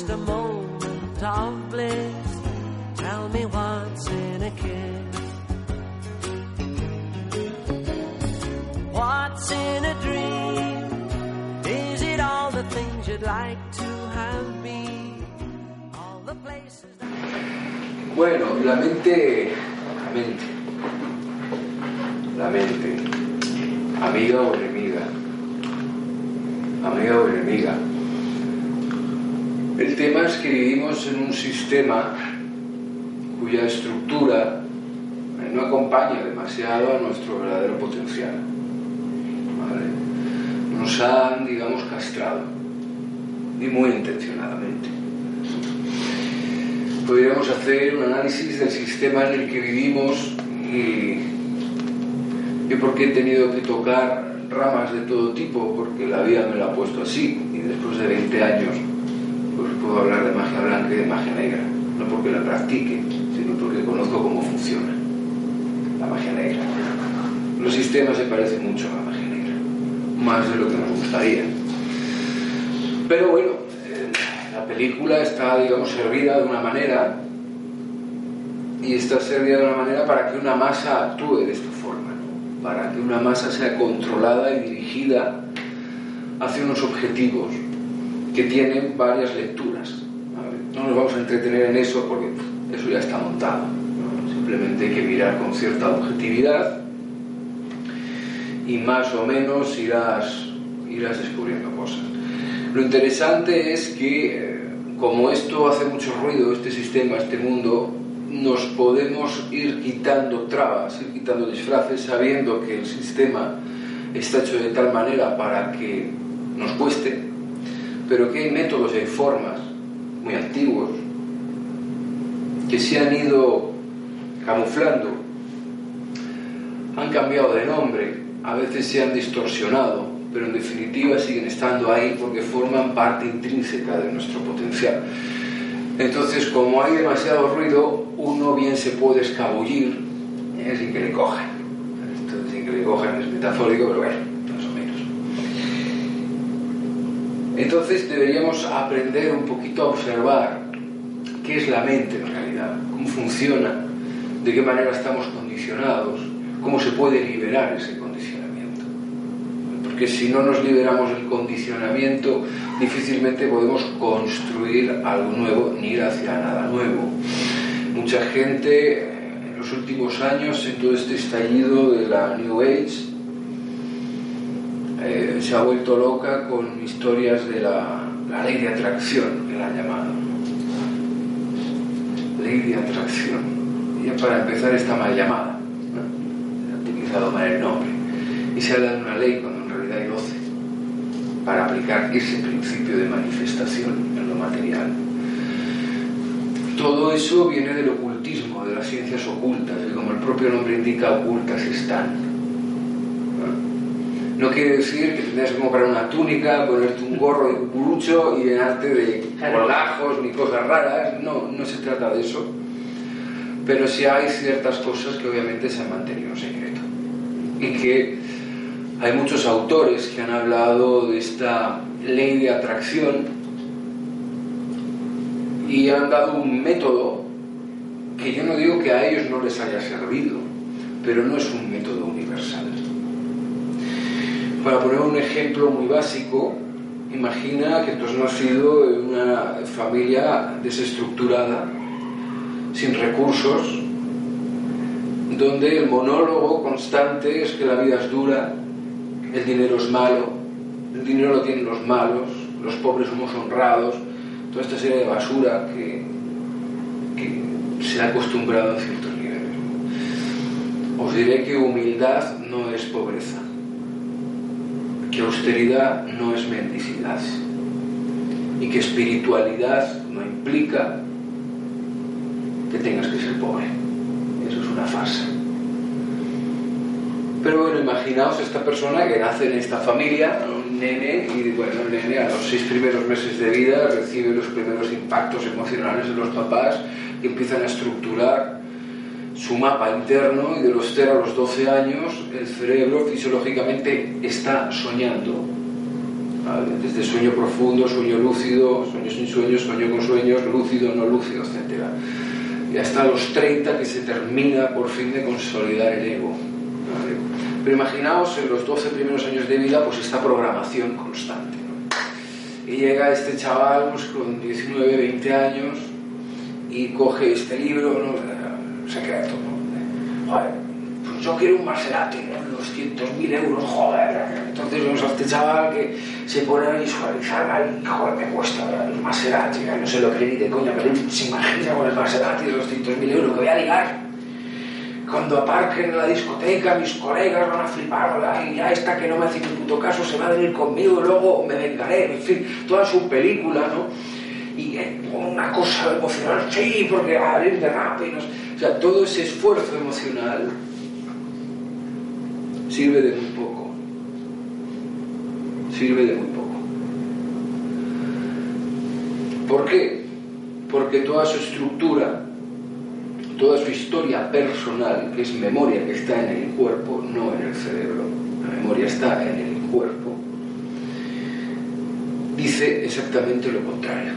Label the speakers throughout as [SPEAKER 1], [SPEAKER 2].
[SPEAKER 1] just a moment of bliss. Tell me what's in a kiss. What's in a dream? Is it all the things you'd like to have been? All the places that...
[SPEAKER 2] Bueno, la mente, la mente, la mente, amiga o enemiga, amiga o enemiga. Tema es que vivimos en un sistema cuya estructura eh, no acompaña demasiado a nuestro verdadero potencial. ¿vale? Nos han, digamos, castrado, y muy intencionadamente podríamos hacer un análisis del sistema en el que vivimos y, y por qué he tenido que tocar ramas de todo tipo, porque la vida me lo ha puesto así y después de 20 años puedo hablar de magia blanca y de magia negra, no porque la practique, sino porque conozco cómo funciona la magia negra. Los sistemas se parecen mucho a la magia negra, más de lo que nos gustaría. Pero bueno, eh, la película está, digamos, servida de una manera y está servida de una manera para que una masa actúe de esta forma, para que una masa sea controlada y dirigida hacia unos objetivos que tienen varias lecturas. No nos vamos a entretener en eso porque eso ya está montado. Simplemente hay que mirar con cierta objetividad y más o menos irás, irás descubriendo cosas. Lo interesante es que, eh, como esto hace mucho ruido, este sistema, este mundo, nos podemos ir quitando trabas, ir quitando disfraces, sabiendo que el sistema está hecho de tal manera para que nos cueste, pero que hay métodos y hay formas muy antiguos que se han ido camuflando, han cambiado de nombre, a veces se han distorsionado, pero en definitiva siguen estando ahí porque forman parte intrínseca de nuestro potencial. Entonces, como hay demasiado ruido, uno bien se puede escabullir ¿eh? sin que le cojan. Esto sin que le cojan es metafórico, pero bueno, más o menos. Entonces deberíamos aprender un poquito a observar qué es la mente en realidad, cómo funciona, de qué manera estamos condicionados, cómo se puede liberar ese condicionamiento. Porque si no nos liberamos del condicionamiento, difícilmente podemos construir algo nuevo ni ir hacia nada nuevo. Mucha gente en los últimos años, en todo este estallido de la New Age, eh, se ha vuelto loca con historias de la, ley de atracción, que la han llamado. Ley de atracción. Y para empezar está mal llamada. ha utilizado mal el nombre. Y se ha dado una ley cuando en realidad hay 12 para aplicar ese principio de manifestación en lo material. Todo eso viene del ocultismo, de las ciencias ocultas, y como el propio nombre indica, ocultas están. No quiere decir que tengas que comprar una túnica, ponerte un gorro de cucurucho y llenarte de colgajos ni cosas raras. No, no se trata de eso. Pero sí hay ciertas cosas que obviamente se han mantenido en secreto. Y que hay muchos autores que han hablado de esta ley de atracción y han dado un método que yo no digo que a ellos no les haya servido, pero no es un método universal. Para poner un ejemplo muy básico, imagina que tú has nacido en una familia desestructurada, sin recursos, donde el monólogo constante es que la vida es dura, el dinero es malo, el dinero lo tienen los malos, los pobres somos honrados, toda esta serie de basura que, que se ha acostumbrado a ciertos niveles. Os diré que humildad no es pobreza, que austeridad no es mendicidad y que espiritualidad no implica que tengas que ser pobre. Eso es una farsa. Pero bueno, imaginaos esta persona que nace en esta familia, un nene, y bueno, el nene a los seis primeros meses de vida recibe los primeros impactos emocionales de los papás y empiezan a estructurar su mapa interno y de los 0 a los 12 años el cerebro fisiológicamente está soñando. Desde sueño profundo, sueño lúcido, sueño sin sueños, sueño con sueños, lúcido, no lúcido, etc. Y hasta los 30 que se termina por fin de consolidar el ego. Pero imaginaos en los 12 primeros años de vida, pues esta programación constante. Y llega este chaval pues, con 19, 20 años y coge este libro, ¿no? Secreto, ¿no? Joder, pues yo quiero un Maserati, ¿no? 200.000 euros, joder. Entonces vemos a este chaval que se pone a visualizar, ay, joder, me cuesta el Maserati, no sé lo ni de coña, pero se imagina con el Maserati de 200.000 euros que voy a ligar cuando aparquen en la discoteca, mis colegas van a flipar, y ya esta que no me hace ni puto caso se va a venir conmigo, luego me vengaré, en fin, toda su película, ¿no? Y eh, una cosa emocional, sí, porque a abrir de rápido. O sea, todo ese esfuerzo emocional sirve de muy poco. Sirve de muy poco. ¿Por qué? Porque toda su estructura toda su historia personal, que es memoria que está en el cuerpo, no en el cerebro, la memoria está en el cuerpo, dice exactamente lo contrario.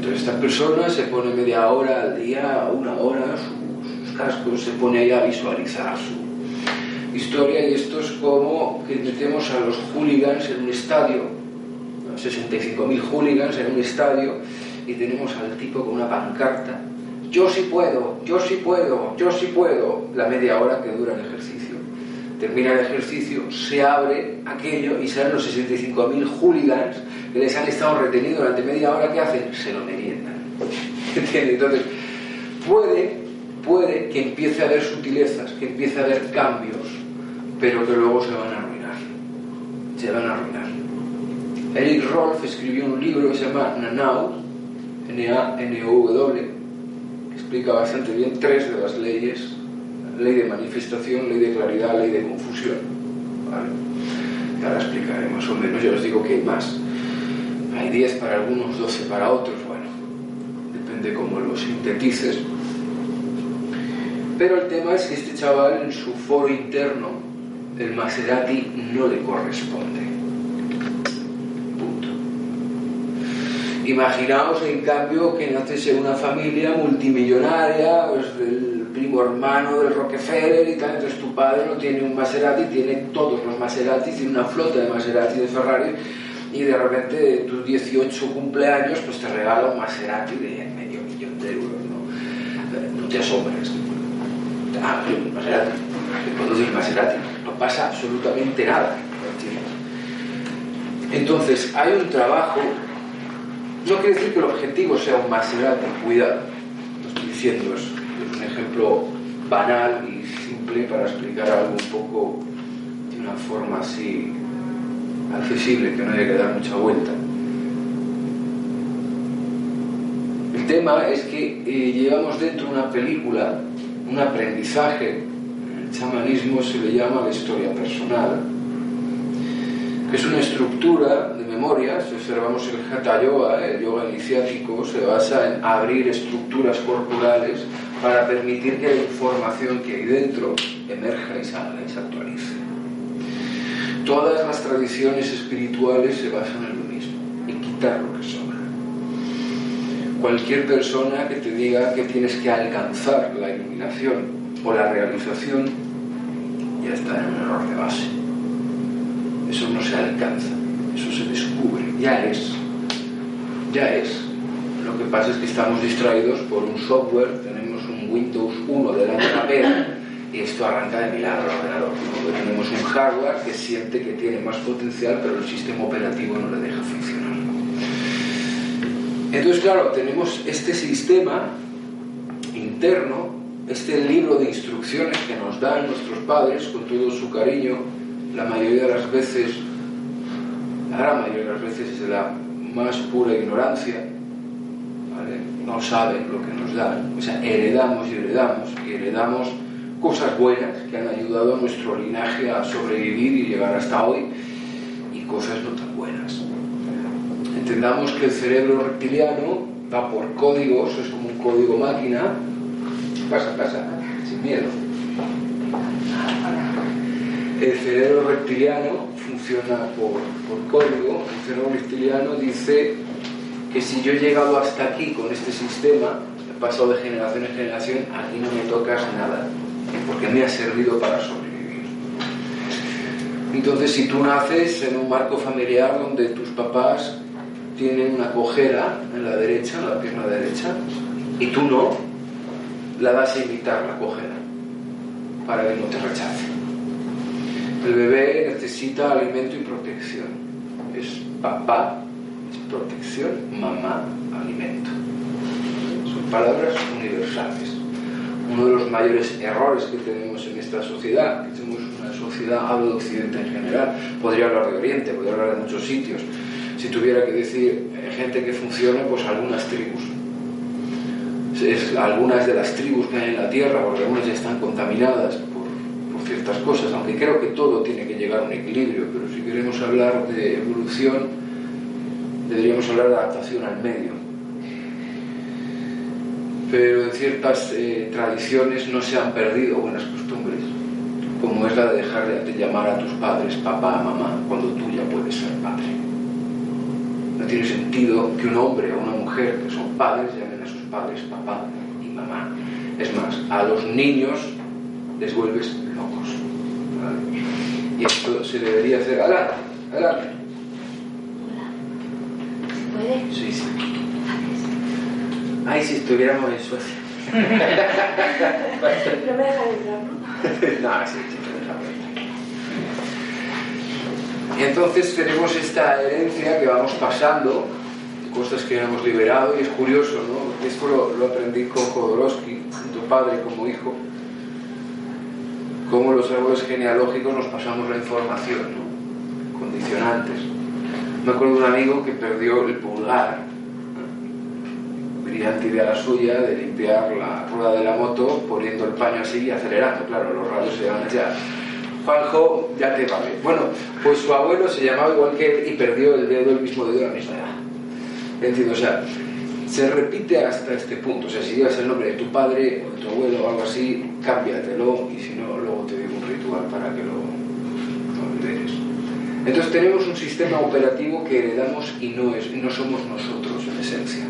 [SPEAKER 2] Entonces esta persona se pone media hora al día, una hora, sus, cascos, se pone ahí a visualizar su historia. Y esto es como que metemos a los hooligans en un estadio, 65.000 hooligans en un estadio y tenemos al tipo con una pancarta. Yo sí puedo, yo sí puedo, yo sí puedo, la media hora que dura el ejercicio. Termina el ejercicio, se abre aquello y salen los 65.000 hooligans que les han estado retenidos durante media hora, ¿qué hacen? Se lo meriendan. Entonces, puede, puede que empiece a haber sutilezas, que empiece a haber cambios, pero que luego se van a arruinar. Se van a arruinar. Eric Rolf escribió un libro que se llama Nanau, N-A-N-O-W, explica bastante bien tres de las leyes, ley de manifestación, ley de claridad, ley de confusión. ¿vale? Ya la explicaré más o menos, ya os digo que hay más. Hay 10 para algunos, 12 para otros, bueno, depende cómo lo sintetices. Pero el tema es que este chaval en su foro interno, el Maserati no le corresponde. Imaginaos, en cambio, que naces en una familia multimillonaria, pues del primo hermano del Rockefeller y tal, entonces tu padre no tiene un Maserati, tiene todos los Maserati, tiene una flota de Maserati de Ferrari, y de repente tus 18 cumpleaños, pues te regala un Maserati de medio millón de euros, ¿no? No te asombres. Ah, un Maserati, conduce el Maserati, no pasa absolutamente nada, Entonces, hay un trabajo. No quiere decir que el objetivo sea un Maserati, cuidado, lo estoy diciendo, es un ejemplo banal y simple para explicar algo un poco de una forma así accesible, que no haya que dar mucha vuelta. El tema es que eh, llevamos dentro una película, un aprendizaje, el chamanismo se le llama la historia personal, que es una estructura de memoria, si observamos el Hatha Yoga, el yoga iniciático, se basa en abrir estructuras corporales para permitir que la información que hay dentro emerja y salga y se actualice. Todas las tradiciones espirituales se basan en lo mismo, en quitar lo que sobra. Cualquier persona que te diga que tienes que alcanzar la iluminación o la realización ya está en un error de base eso no se alcanza, eso se descubre, ya es, ya es. Lo que pasa es que estamos distraídos por un software, tenemos un Windows 1 delante de la pera esto arranca de milagro al ordenador. tenemos un hardware que siente que tiene más potencial, pero el sistema operativo no le deja funcionar. Entonces, claro, tenemos este sistema interno, este libro de instrucciones que nos dan nuestros padres con todo su cariño, la mayoría de las veces, la gran mayoría de las veces es la más pura ignorancia, no saben lo que nos dan, o sea, heredamos y heredamos y heredamos cosas buenas que han ayudado a nuestro linaje a sobrevivir y llegar hasta hoy y cosas no tan buenas. Entendamos que el cerebro reptiliano va por códigos, es como un código máquina, Pasa, pasa, sin miedo. El cerebro reptiliano funciona por, código. El cerebro reptiliano dice que si yo he llegado hasta aquí con este sistema, he pasado de generación en generación, aquí no me tocas nada, porque me ha servido para sobrevivir. Entonces, si tú naces en un marco familiar donde tus papás tienen una cojera en la derecha, en la pierna derecha, y tú no, la das a imitar la cojera para que no te rechace. El bebé necesita alimento y protección. Es papá, es protección, mamá, alimento. Son palabras universales. Uno de los mayores errores que tenemos en esta sociedad, que tenemos una sociedad, hablo de Occidente en general, podría hablar de Oriente, podría hablar de muchos sitios, si tuviera que decir eh, gente que funciona, pues algunas tribus. Algunas de las tribus que hay en la Tierra, porque algunas ya están contaminadas por, por ciertas cosas, aunque creo que todo tiene que llegar a un equilibrio, pero si queremos hablar de evolución, deberíamos hablar de adaptación al medio. Pero en ciertas eh, tradiciones no se han perdido buenas costumbres, como es la de dejar de llamar a tus padres papá, mamá, cuando tú ya puedes ser padre. No tiene sentido que un hombre o una mujer que son padres llamen a sus padres papá y mamá. Es más, a los niños les vuelves locos. Y esto se debería hacer. Adelante, adelante.
[SPEAKER 3] ¿Se puede?
[SPEAKER 2] Sí, sí. Ay, si estuviéramos en Suecia.
[SPEAKER 3] No me dejan entrar, ¿no?
[SPEAKER 2] no, sí, sí. Y entonces tenemos esta herencia que vamos pasando, cosas que hemos liberado, y es curioso, ¿no? Esto lo, aprendí con Jodorowsky, tu padre como hijo, cómo los árboles genealógicos nos pasamos la información, ¿no? Condicionantes. Me acuerdo de un amigo que perdió el pulgar, brillante idea la suya de limpiar la rueda de la moto poniendo el paño así y acelerando. Claro, los radios se llaman ya Juanjo, ya te vale. Bueno, pues su abuelo se llamaba igual que él y perdió el dedo, el mismo dedo a la misma edad. Entiendo, o sea, se repite hasta este punto. O sea, si llevas el nombre de tu padre o de tu abuelo o algo así, cámbiatelo y si no, luego te digo un ritual para que lo, lo Entonces tenemos un sistema operativo que heredamos y no, es, no somos nosotros en esencia.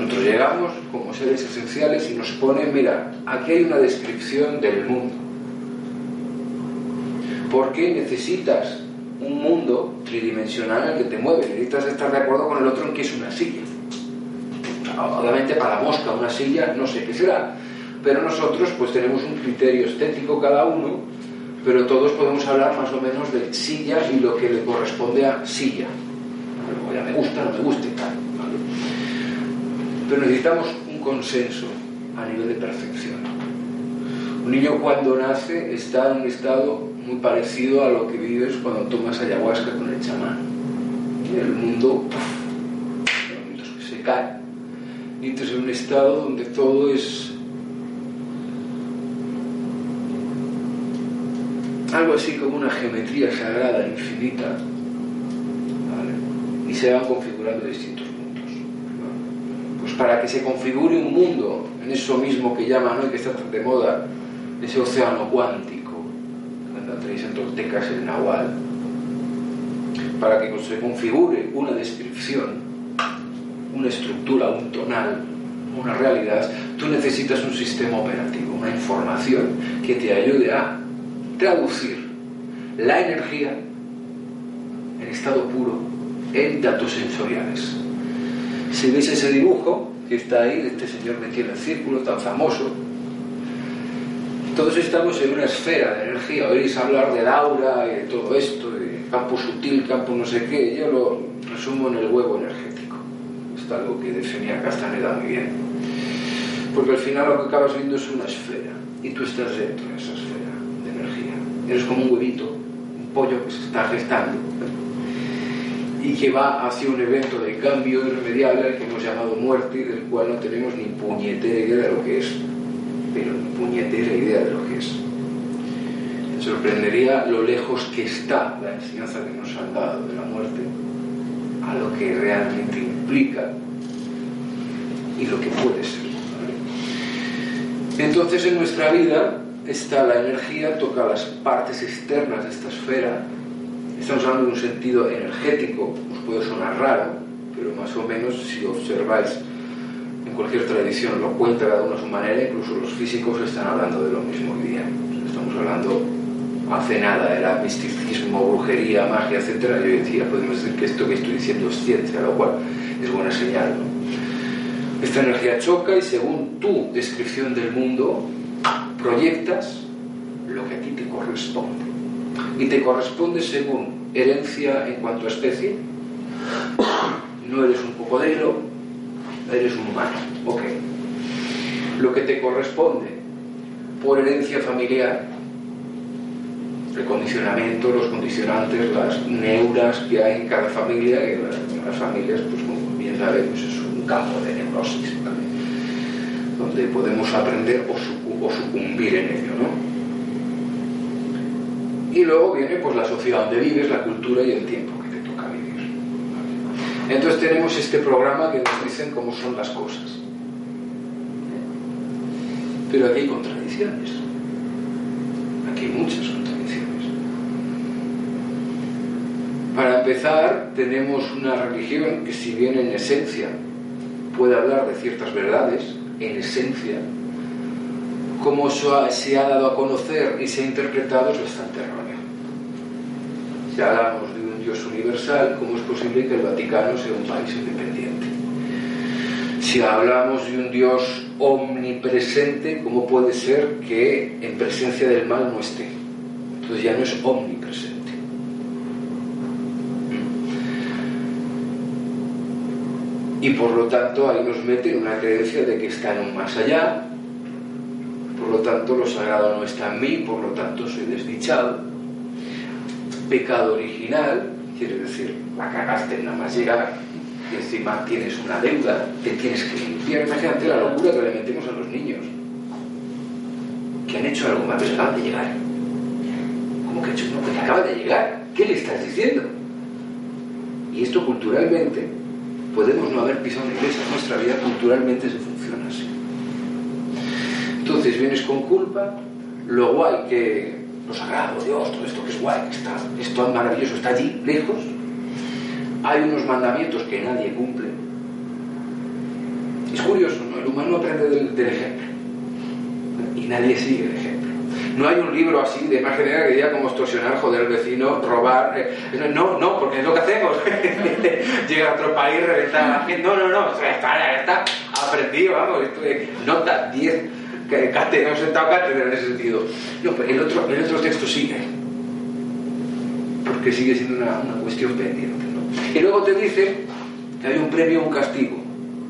[SPEAKER 2] Nosotros llegamos como seres esenciales y nos ponen, mira, aquí hay una descripción del mundo porque necesitas un mundo tridimensional en el que te mueves, necesitas estar de acuerdo con el otro en que es una silla. Obviamente para la mosca una silla no sé qué será, pero nosotros pues tenemos un criterio estético cada uno, pero todos podemos hablar más o menos de sillas y lo que le corresponde a silla. me gusta, no me gusta Pero necesitamos un consenso a nivel de perfección. Un niño cuando nace está en un estado muy parecido a lo que vives cuando tomas ayahuasca con el chamán. El mundo, se cae. Y entras en un estado donde todo es algo así como una geometría sagrada, infinita, y se van configurando distintos para que se configure un mundo en eso mismo que llaman hoy, que está tan de moda, ese océano cuántico, tenéis en el Nahual, para que se configure una descripción, una estructura, un tonal, una realidad, tú necesitas un sistema operativo, una información que te ayude a traducir la energía en estado puro en datos sensoriales. Si veis ese dibujo que está ahí, de este señor metido en el círculo tan famoso, todos estamos en una esfera de energía. Oís hablar del aura y de todo esto, de campo sutil, campo no sé qué. Yo lo resumo en el huevo energético. es algo que definía Castaneda muy bien. Porque al final lo que acabas viendo es una esfera y tú estás dentro de esa esfera de energía. Eres como un huevito, un pollo que se está gestando y que va hacia un evento de cambio irremediable que hemos llamado muerte y del cual no tenemos ni puñetera idea de lo que es pero ni puñetera idea de lo que es. Me sorprendería lo lejos que está la enseñanza que nos han dado de la muerte a lo que realmente implica y lo que puede ser. Entonces en nuestra vida está la energía, toca las partes externas de esta esfera. Estamos hablando de un sentido energético, os puede sonar raro, pero más o menos si observáis en cualquier tradición lo cuenta cada uno a su manera, incluso los físicos están hablando de lo mismo hoy día. Estamos hablando hace nada era misticismo, brujería, magia, etc. Yo decía, podemos decir que esto que estoy diciendo es ciencia, lo cual es buena señal. Esta energía choca y según tu descripción del mundo, proyectas lo que a ti te corresponde. Y te corresponde según herencia en cuanto a especie. No eres un cocodrilo, eres un humano. Ok. Lo que te corresponde por herencia familiar, el condicionamiento, los condicionantes, las neuras que hay en cada familia, y las, las familias, pues como bien sabemos, es un campo de neurosis, ¿vale? donde podemos aprender o, o, sucumbir en ello. ¿no? Y luego viene pues, la sociedad donde vives, la cultura y el tiempo que te toca vivir. Entonces tenemos este programa que nos dicen cómo son las cosas. Pero aquí hay contradicciones. Aquí hay muchas contradicciones. Para empezar, tenemos una religión que si bien en esencia puede hablar de ciertas verdades, en esencia, como se ha dado a conocer y se ha interpretado es bastante erróneo. Si hablamos de un Dios universal, ¿cómo es posible que el Vaticano sea un país independiente? Si hablamos de un Dios omnipresente, ¿cómo puede ser que en presencia del mal no esté? Entonces ya no es omnipresente. Y por lo tanto ahí nos mete una creencia de que está en más allá, lo tanto lo sagrado no está en mí, por lo tanto soy desdichado. Pecado original, quiere decir, la cagaste nada más llegar, y encima tienes una deuda, te tienes que limpiar. Imagínate la locura que le metemos a los niños, que han hecho algo pero acaban de llegar. ¿Cómo que hecho? No, que acaba de llegar. ¿Qué le estás diciendo? Y esto culturalmente, podemos no haber pisado una iglesia, nuestra vida culturalmente se funciona así. Entonces vienes con culpa, lo guay que, lo sagrado, Dios, todo esto que es guay, que está, esto maravilloso, está allí, lejos, hay unos mandamientos que nadie cumple. Es curioso, ¿no? El humano aprende del, ejemplo. Y nadie sigue el ejemplo. No hay un libro así de más general que diga cómo extorsionar, joder al vecino, robar. Eh, no, no, porque es lo que hacemos. Llega a otro país, reventar a la gente. No, no, no. Está, está. Aprendido, vamos. Nota 10. Cátedra, hemos sentado cátedra en ese sentido. No, el otro, el otro texto sigue. Porque sigue siendo una, una cuestión pendiente. Y luego te dice que hay un premio o un castigo,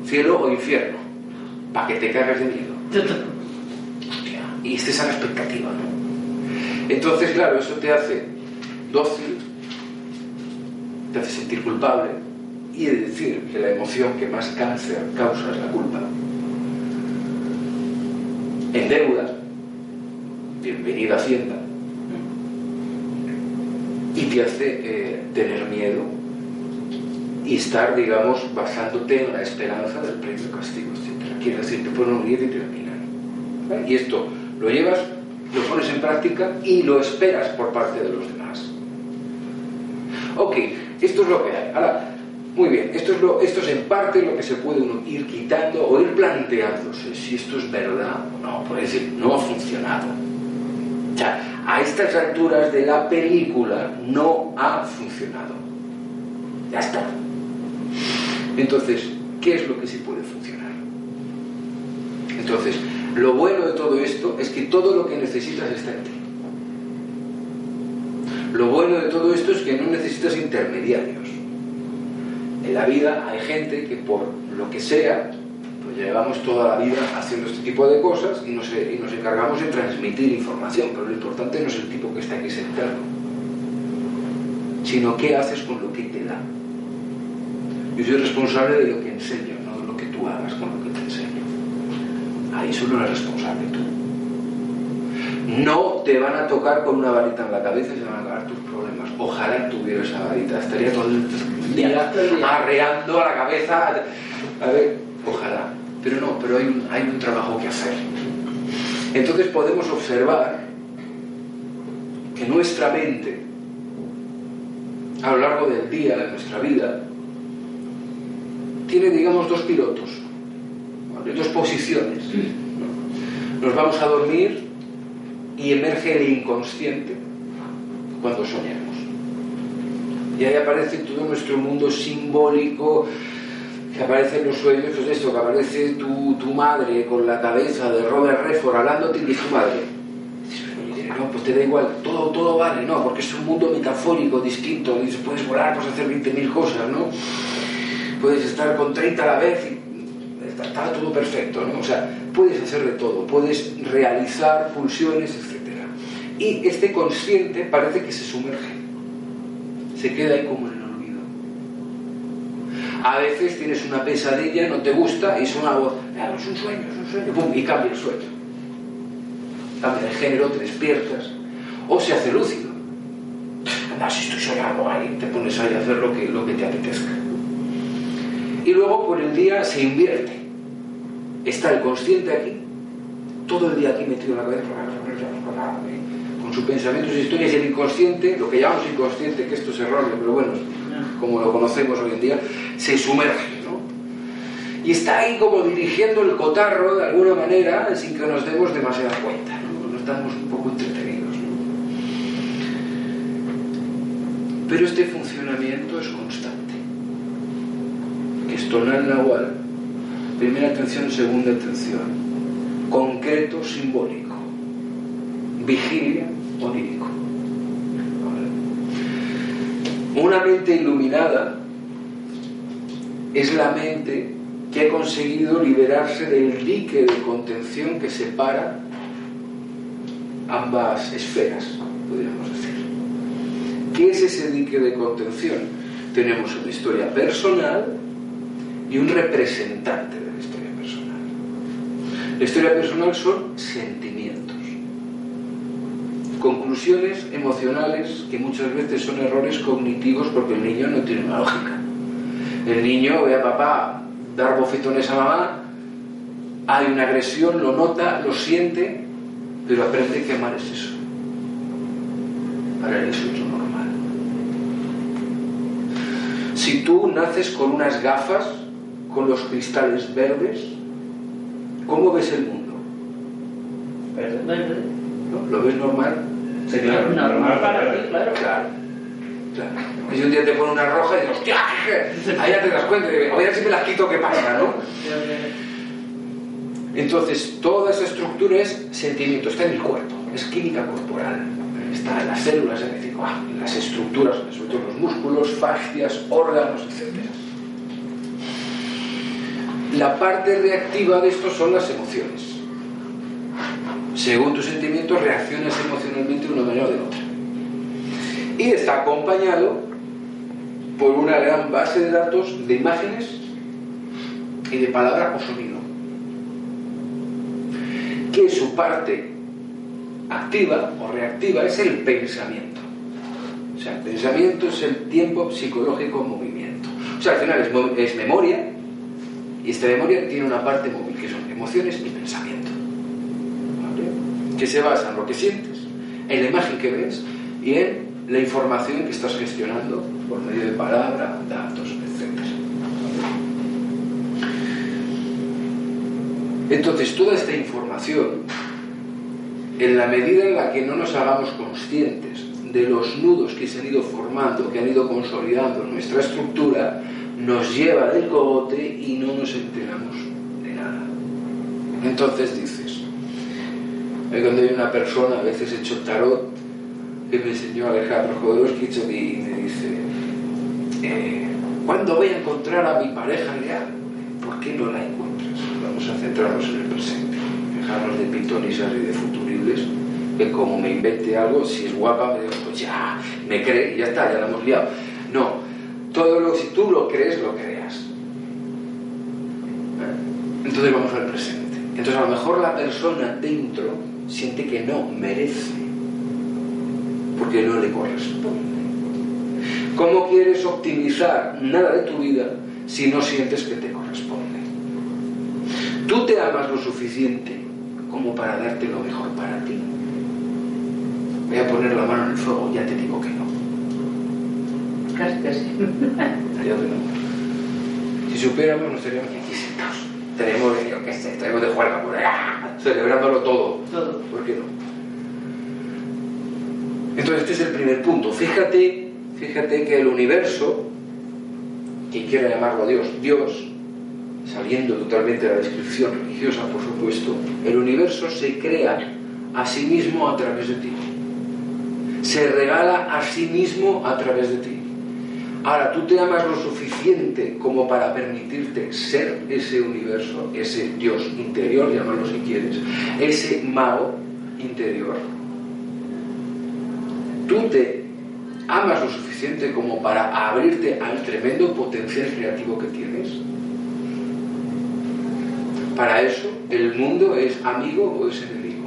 [SPEAKER 2] cielo o infierno, para que te cagas de miedo. Hostia, y estés a la expectativa, ¿no? Entonces, claro, eso te hace dócil, te hace sentir culpable y de decir que la emoción que más cáncer causa es la culpa. En deuda, bienvenida Hacienda, y te hace eh, tener miedo y estar, digamos, basándote en la esperanza del premio castigo, etc. Quiere decir, te ponen un 10 y te eliminan. ¿Vale? Y esto lo llevas, lo pones en práctica y lo esperas por parte de los demás. Ok, esto es lo que hay. Ahora, muy bien, esto es, en parte lo que se puede uno ir quitando o ir planteándose si esto es verdad o no. Por decir, no ha funcionado. O sea, a estas alturas de la película no ha funcionado. Ya está. Entonces, ¿qué es lo que sí puede funcionar? Entonces, lo bueno de todo esto es que todo lo que necesitas está en ti. Lo bueno de todo esto es que no necesitas intermediarios. En la vida hay gente que por lo que sea, pues llevamos toda la vida haciendo este tipo de cosas y nos, y nos encargamos de transmitir información, pero lo importante no es el tipo que está aquí sentado, sino qué haces con lo que te da. Yo soy responsable de lo que enseño, no de lo que tú hagas con lo que te enseño. Ahí solo eres responsable tú. No te van a tocar con una varita en la cabeza y se van a. Ojalá tuviera esa varita. Estaría todo el día arreando a la cabeza. A ver, ojalá. Pero no, pero hay un, hay un trabajo que hacer. Entonces podemos observar que nuestra mente, a lo largo del día, de nuestra vida, tiene, digamos, dos pilotos, dos posiciones. Nos vamos a dormir y emerge el inconsciente cuando soñamos. Y ahí aparece todo nuestro mundo simbólico, que aparece en los sueños, pues esto, que aparece tu, tu madre con la cabeza de Robert Redford hablándote y su madre. No, pues te da igual, todo, todo vale, no, porque es un mundo metafórico, distinto, y puedes volar, puedes hacer 20.000 cosas, ¿no? Puedes estar con 30 a la vez y está, todo perfecto, ¿no? O sea, puedes hacer de todo, puedes realizar pulsiones, etc. Y este consciente parece que se sumerge, se queda ahí como en el olvido. A veces tienes una pesadilla, no te gusta, y suena voz, ah, es un sueño, es un sueño, pum, y cambia el sueño. Cambia de género, te despiertas, o se hace lúcido. Anda, si estoy soñando ahí, te pones ahí a hacer lo que, lo que te apetezca. Y luego por el día se invierte. Está el consciente aquí, todo el día aquí metido en la cabeza, con sus pensamientos y historias, el inconsciente, lo que llamamos inconsciente, que esto es erróneo, pero bueno, como lo conocemos hoy en día, se sumerge, ¿no? Y está ahí como dirigiendo el cotarro de alguna manera, sin que nos demos demasiada cuenta, ¿no? no estamos un poco entretenidos, ¿no? Pero este funcionamiento es constante. Esto no es nahual. Primera atención, segunda atención. Concreto, simbólico. Vigilia, onírico. Una mente iluminada es la mente que ha conseguido liberarse del dique de contención que separa ambas esferas, podríamos decir. ¿Qué es ese dique de contención? Tenemos una historia personal y un representante de la historia personal. La historia personal son sentimientos, conclusiones emocionales que muchas veces son errores cognitivos porque el niño no tiene una lógica. El niño ve a papá dar bofetones a mamá, hay una agresión, lo nota, lo siente, pero aprende que amar es eso. Para él eso es lo normal. Si tú naces con unas gafas, con los cristales verdes, ¿cómo ves el mundo? ¿No? ¿Lo ves normal?
[SPEAKER 4] Sí, claro, normal para ti, claro.
[SPEAKER 2] Claro. claro. Y si un día te pone una roja y dices, ¡hostia! Ahí ya te das cuenta, a ver si me las quito, ¿qué pasa? ¿no? Entonces, toda esa estructura es sentimiento, está en el cuerpo, es química corporal, está en las células, es decir, ¡ah! en las estructuras, sobre todo los músculos, fascias, órganos, etc. La parte reactiva de esto son las emociones. Según tus sentimientos, reaccionas emocionalmente de una manera o de otra. Y está acompañado por una gran base de datos de imágenes y de palabra o sonido. Que su parte activa o reactiva es el pensamiento. O sea, el pensamiento es el tiempo psicológico en movimiento. O sea, al final es, es memoria y esta memoria tiene una parte móvil, que son emociones y pensamiento. Que se basa en lo que sientes, en la imagen que ves y en la información que estás gestionando por medio de palabra, datos, etc. Entonces, toda esta información, en la medida en la que no nos hagamos conscientes de los nudos que se han ido formando, que han ido consolidando nuestra estructura, nos lleva del cogote y no nos enteramos de nada. Entonces dices, cuando hay una persona, a veces hecho tarot, que me enseñó Alejandro Jodorowsky y me dice, eh, ¿cuándo voy a encontrar a mi pareja ideal? ¿Por qué no la encuentras? Vamos a centrarnos en el presente, dejarnos de pitonisas y de futuribles, que como me invente algo, si es guapa, me digo, pues ya, me cree, ya está, ya la hemos liado. No, todo lo si tú lo crees, lo creas. ¿Eh? Entonces vamos al presente. Entonces a lo mejor la persona dentro siente que no merece porque no le corresponde. ¿Cómo quieres optimizar nada de tu vida si no sientes que te corresponde? Tú te amas lo suficiente como para darte lo mejor para ti. Voy a poner la mano en el fuego, ya te digo que no.
[SPEAKER 4] Casi, casi.
[SPEAKER 2] Ya que no. Si supiéramos, no estaríamos aquí sentados. Estaríamos, yo qué sé, estaríamos de juerga ¡ah! celebrándolo todo.
[SPEAKER 4] Todo.
[SPEAKER 2] ¿Por qué no? Entonces este es el primer punto. Fíjate, fíjate que el universo, quien quiera llamarlo Dios, Dios, saliendo totalmente de la descripción religiosa, por supuesto, el universo se crea a sí mismo a través de ti. Se regala a sí mismo a través de ti. Ahora, tú te amas lo suficiente como para permitirte ser ese universo, ese Dios interior, llámalo si quieres, ese mago interior. Tú te amas lo suficiente como para abrirte al tremendo potencial creativo que tienes. Para eso, ¿el mundo es amigo o es enemigo?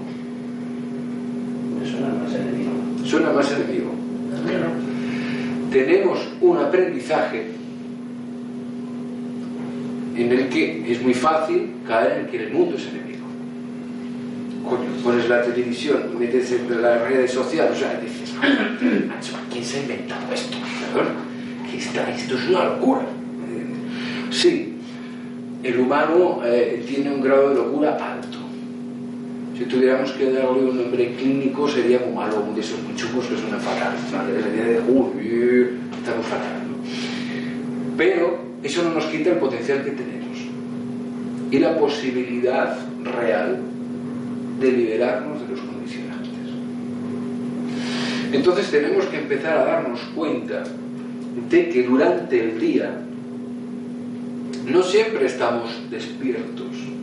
[SPEAKER 4] Suena más enemigo.
[SPEAKER 2] Suena más enemigo. Tenemos un aprendizaje en el que es muy fácil caer en que el mundo es enemigo. Coño, pones la televisión, metes en las redes sociales, o sea, dices, "Macho, ¿quién se ha inventado esto? ¿qué está? Esto es una locura. Sí, el humano eh, tiene un grado de locura alto. Si tuviéramos que darle un nombre clínico sería como uno de esos muy chungos que suena fatal. ¿vale? Sería de, uy, estamos fatal. ¿no? Pero eso no nos quita el potencial que tenemos y la posibilidad real de liberarnos de los condicionantes. Entonces tenemos que empezar a darnos cuenta de que durante el día no siempre estamos despiertos.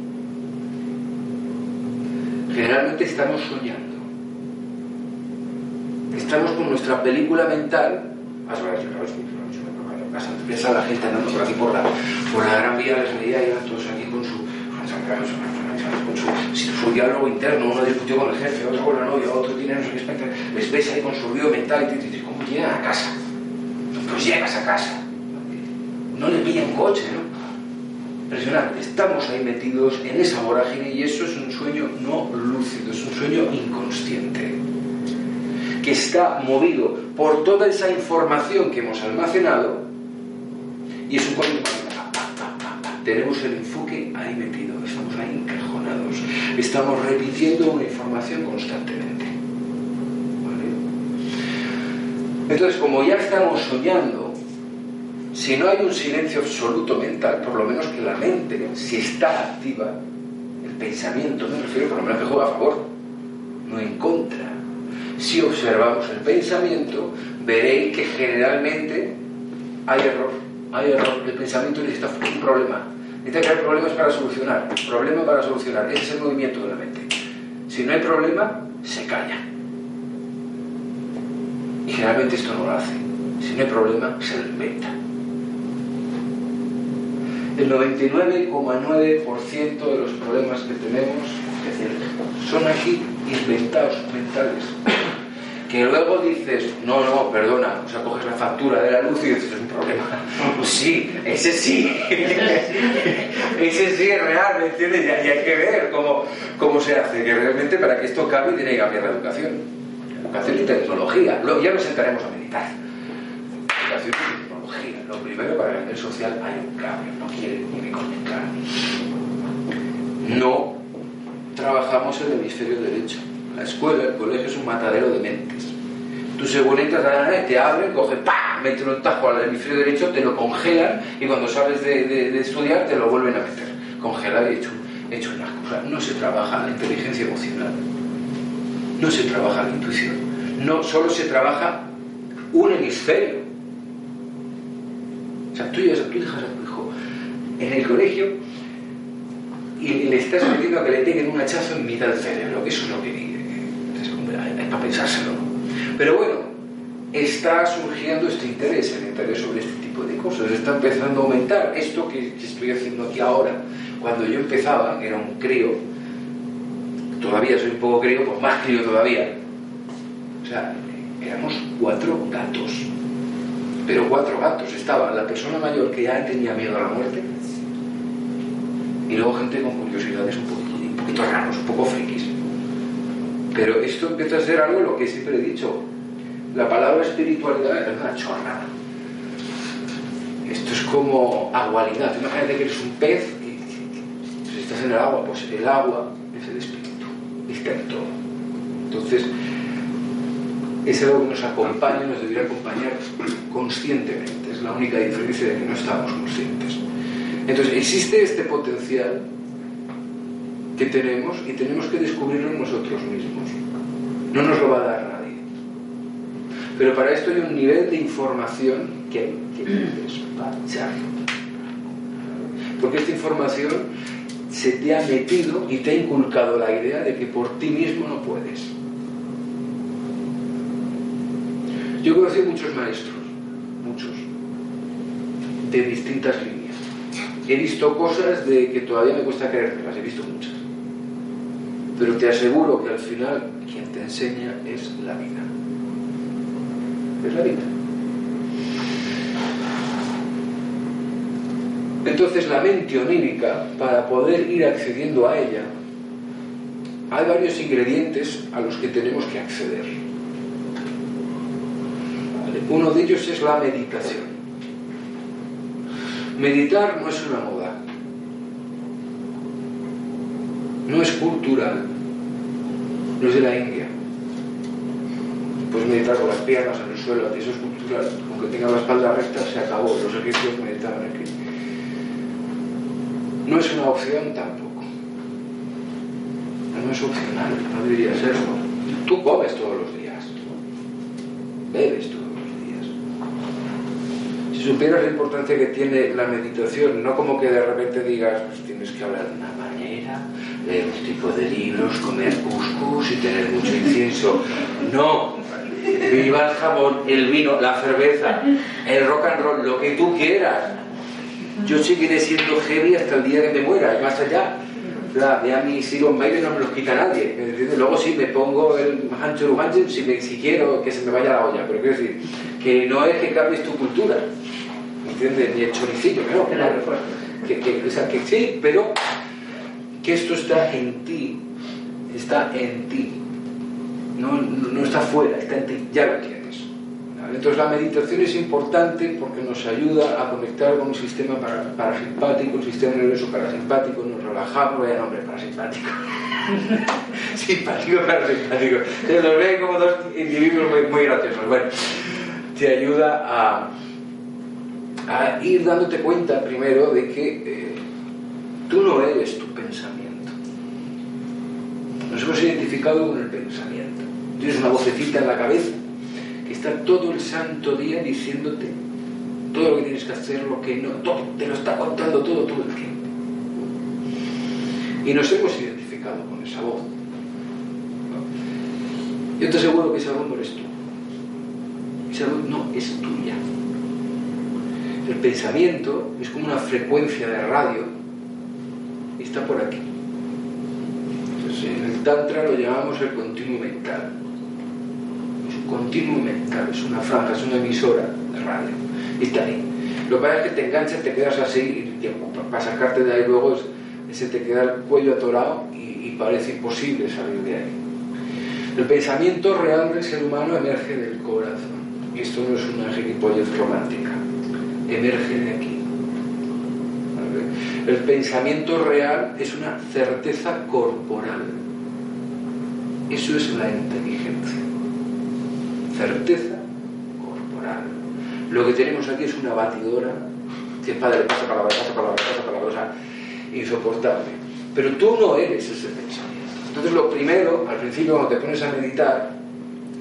[SPEAKER 2] Generalmente estamos soñando. Estamos con nuestra película mental. Piensa la gente andando por aquí por la, por la gran vía, veía y eran todos aquí con su, con su, sin su diálogo interno. Uno discutió con el jefe, otro con la novia, otro tiene no sé qué. Les ves ahí con su ruido mental y te dices, ¿cómo llegan a casa? Pues llegas a casa. No le pillan coche, ¿no? Impresionante. Estamos ahí metidos en esa vorágine y eso es un sueño no lúcido, es un sueño inconsciente, que está movido por toda esa información que hemos almacenado y es un cuento tenemos el enfoque ahí metido, estamos ahí encajonados, estamos repitiendo una información constantemente. Entonces, como ya estamos soñando, si no hay un silencio absoluto mental, por lo menos que la mente, si está activa, el pensamiento, me refiero por lo menos que juega a favor, no en contra. Si observamos el pensamiento, veréis que generalmente hay error. Hay error. El pensamiento necesita un problema. Necesita crear problemas para solucionar. Problema para solucionar. Ese es el movimiento de la mente. Si no hay problema, se calla. Y generalmente esto no lo hace. Si no hay problema, se lo inventa. El 99,9% de los problemas que tenemos son aquí inventados mentales. Que luego dices, no, no, perdona, o sea, coges la factura de la luz y dices, es un problema. Pues sí, ese sí. ese sí es real, ¿me entiendes? Y hay que ver cómo, cómo se hace. Que realmente para que esto cambie tiene que cambiar la educación. Educación y tecnología. Luego ya nos sentaremos a meditar. Educación y. Lo primero para el nivel social hay un cambio, no quiere ni. No trabajamos el hemisferio derecho. La escuela, el colegio es un matadero de mentes. Tú según entras a la te abren, coges, ¡pam! meten un tajo al hemisferio derecho, te lo congelan y cuando sales de estudiar te lo vuelven a meter. Congelar y hecho, hecho una cosa. No se trabaja la inteligencia emocional. No se trabaja la intuición. No, solo se trabaja un hemisferio. Sea, dejas a tu hijo en el colegio y le estás metiendo a que le peguen un hachazo en mitad del cerebro, que eso es lo que es, para pensárselo. Pero bueno, está surgiendo este interés, el interés sobre este tipo de cosas, está empezando a aumentar. Esto que, estoy haciendo aquí ahora, cuando yo empezaba, era un crío, todavía soy un poco crío, pues más crío todavía. O sea, éramos cuatro gatos. Pero cuatro gatos. Estaba la persona mayor que ya tenía miedo a la muerte, y luego gente con curiosidades un poquito, un poquito raros, un poco frikis. Pero esto empieza a ser algo lo que siempre he dicho. La palabra espiritualidad es una chorrada. Esto es como agualidad. Imagínate que eres un pez y estás en el agua, pues el agua es el espíritu, está en todo. Entonces, es algo que nos acompaña, nos debería acompañar conscientemente. Es la única diferencia de que no estamos conscientes. Entonces, existe este potencial que tenemos y tenemos que descubrirlo nosotros mismos. No nos lo va a dar nadie. Pero para esto hay un nivel de información que hay que despachar. Porque esta información se te ha metido y te ha inculcado la idea de que por ti mismo no puedes. Yo he conocido muchos maestros, muchos, de distintas líneas. He visto cosas de que todavía me cuesta creérmelas, he visto muchas. Pero te aseguro que al final quien te enseña es la vida. Es la vida. Entonces la mente onírica, para poder ir accediendo a ella, hay varios ingredientes a los que tenemos que acceder. Uno de ellos es la meditación. Meditar no es una moda, no es cultural, no es de la India. Puedes meditar con las piernas en el suelo, eso es cultural. Aunque tengas la espalda recta, se acabó. Los egipcios meditaban aquí. No es una opción tampoco. No es opcional, no debería serlo. Tú comes todos los días. Bebes días. Si supieras la importancia que tiene la meditación, no como que de repente digas, pues tienes que hablar de una manera, leer un tipo de libros, comer cuscús y tener mucho incienso. No, viva el jamón, el vino, la cerveza, el rock and roll, lo que tú quieras. Yo seguiré siendo heavy hasta el día que me muera, y más allá. Ya, ya mis Iron Maiden no me los quita nadie. Luego sí me pongo el Hancho si, si quiero que se me vaya la olla, pero quiero decir que no es que cambies tu cultura, ¿me entiendes? Ni el choricillo, que no,
[SPEAKER 4] Que
[SPEAKER 2] que, que, o sea, que sí, pero que esto está en ti, está en ti, no, no, no está fuera, está en ti, ya lo tienes. ¿vale? Entonces la meditación es importante porque nos ayuda a conectar con un sistema para- parasimpático, un sistema nervioso parasimpático, nos relajamos, vaya nombre, parasimpático. Simpático, parasimpático. Se los ven como dos individuos muy, muy graciosos. Bueno, te ayuda a, a ir dándote cuenta primero de que eh, tú no eres tu pensamiento. Nos hemos identificado con el pensamiento. Tienes una vocecita en la cabeza que está todo el santo día diciéndote todo lo que tienes que hacer, lo que no, todo, te lo está contando todo todo el tiempo. Y nos hemos identificado con esa voz. Yo te aseguro que esa voz no eres tú. Esa voz no es tuya. El pensamiento es como una frecuencia de radio y está por aquí. En el Tantra lo llamamos el continuo mental. Es un continuo mental, es una franja, es una emisora de radio. Y está ahí. Lo que pasa es que te enganchas, te quedas así y para sacarte de ahí luego se te queda el cuello atorado y, y parece imposible salir de ahí. El pensamiento real del ser humano emerge del corazón. Y esto no es una gilipollez romántica. Emerge de aquí. El pensamiento real es una certeza corporal. Eso es la inteligencia. Certeza corporal. Lo que tenemos aquí es una batidora que padre, pasa palabra, pasa palabra, pasa palabra, o insoportable. Pero tú no eres ese pensamiento. Entonces lo primero, al principio cuando te pones a meditar,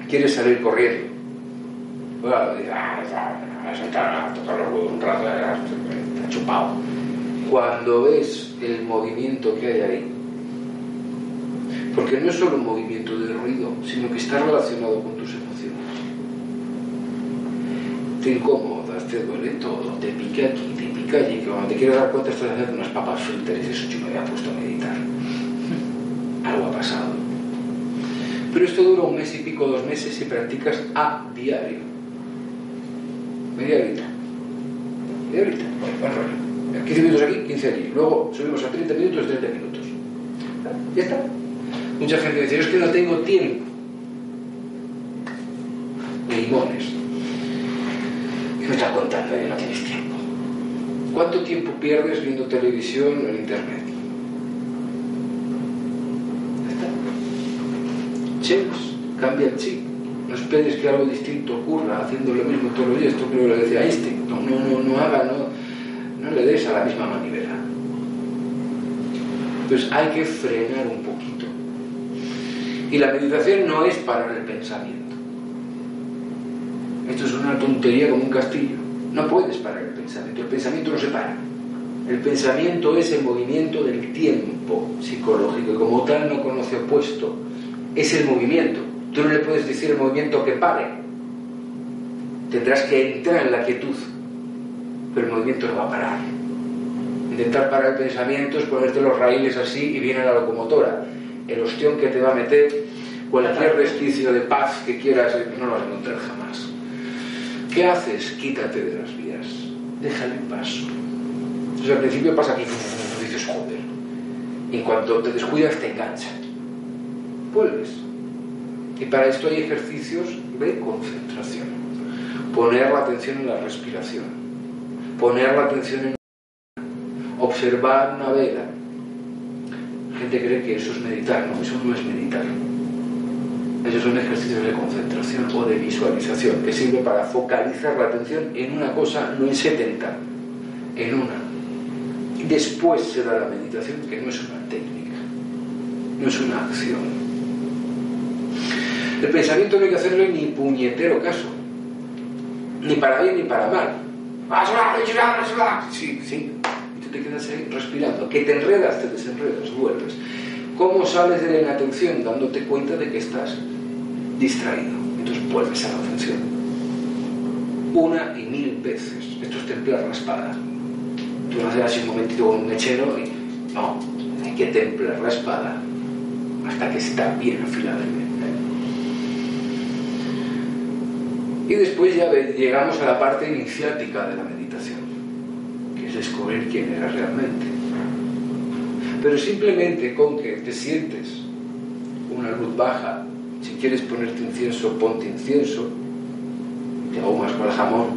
[SPEAKER 2] quieres salir corriendo. Bueno, ah, ya, a tocar los huevos un rato, ya, está chupado. Cuando ves el movimiento que hay ahí, porque no es solo un movimiento de ruido, sino que está relacionado con tus emociones. Te incomodas, te duele todo, te pica aquí, te pica allí, que cuando te quieres dar cuenta estás haciendo unas papas fritas y dices, yo me había puesto a meditar. Algo ha pasado. Pero esto dura un mes y pico, dos meses si practicas a diario. Media horita. Media horita. Buen rollo. 15 minutos aquí, 15 allí. Luego subimos a 30 minutos, 30 minutos. Ya está. Mucha gente dice, es que no tengo tiempo. Limones. ¿Qué me estás contando? Ya no tienes tiempo. ¿Cuánto tiempo pierdes viendo televisión o en internet? Ya está. Chips, cambia el chip. No esperes que algo distinto ocurra haciendo lo mismo todos los días. Esto creo que lo decía Einstein. No, no, no, no haga, no, no le des a la misma manivela. Entonces hay que frenar un poquito. Y la meditación no es parar el pensamiento. Esto es una tontería como un castillo. No puedes parar el pensamiento. El pensamiento no se para. El pensamiento es el movimiento del tiempo psicológico y como tal no conoce opuesto. Es el movimiento. Tú no le puedes decir el movimiento que pare. Tendrás que entrar en la quietud. Pero el movimiento no va a parar. Intentar parar el pensamiento es ponerte los raíles así y viene la locomotora. El ostión que te va a meter, cualquier resquicio de paz que quieras, no lo vas a encontrar jamás. ¿Qué haces? Quítate de las vías. Déjale en paso. Entonces al principio pasa aquí, dices, joder. Y en cuanto te descuidas, te engancha. Vuelves. Y para esto hay ejercicios de concentración. Poner la atención en la respiración. Poner la atención en observar una vela. La gente cree que eso es meditar, no, eso no es meditar. Esos son ejercicios de concentración o de visualización que sirve para focalizar la atención en una cosa, no en 70, en una. Y después se da la meditación, que no es una técnica, no es una acción. El pensamiento no hay que hacerle ni puñetero caso, ni para bien ni para mal. Sí, sí, y tú te quedas ahí respirando, que te enredas, te desenredas, vuelves. ¿Cómo sales de la inatención? Dándote cuenta de que estás distraído. Entonces vuelves a la atención. Una y mil veces. Esto es templar la espada. Tú no haces así un momentito con un mechero y. No, hay que templar la espada hasta que está bien afilada el Y después ya llegamos a la parte iniciática de la meditación, que es descubrir quién eres realmente. Pero simplemente con que te sientes una luz baja, si quieres ponerte incienso, ponte incienso, te ahumas con el jamón,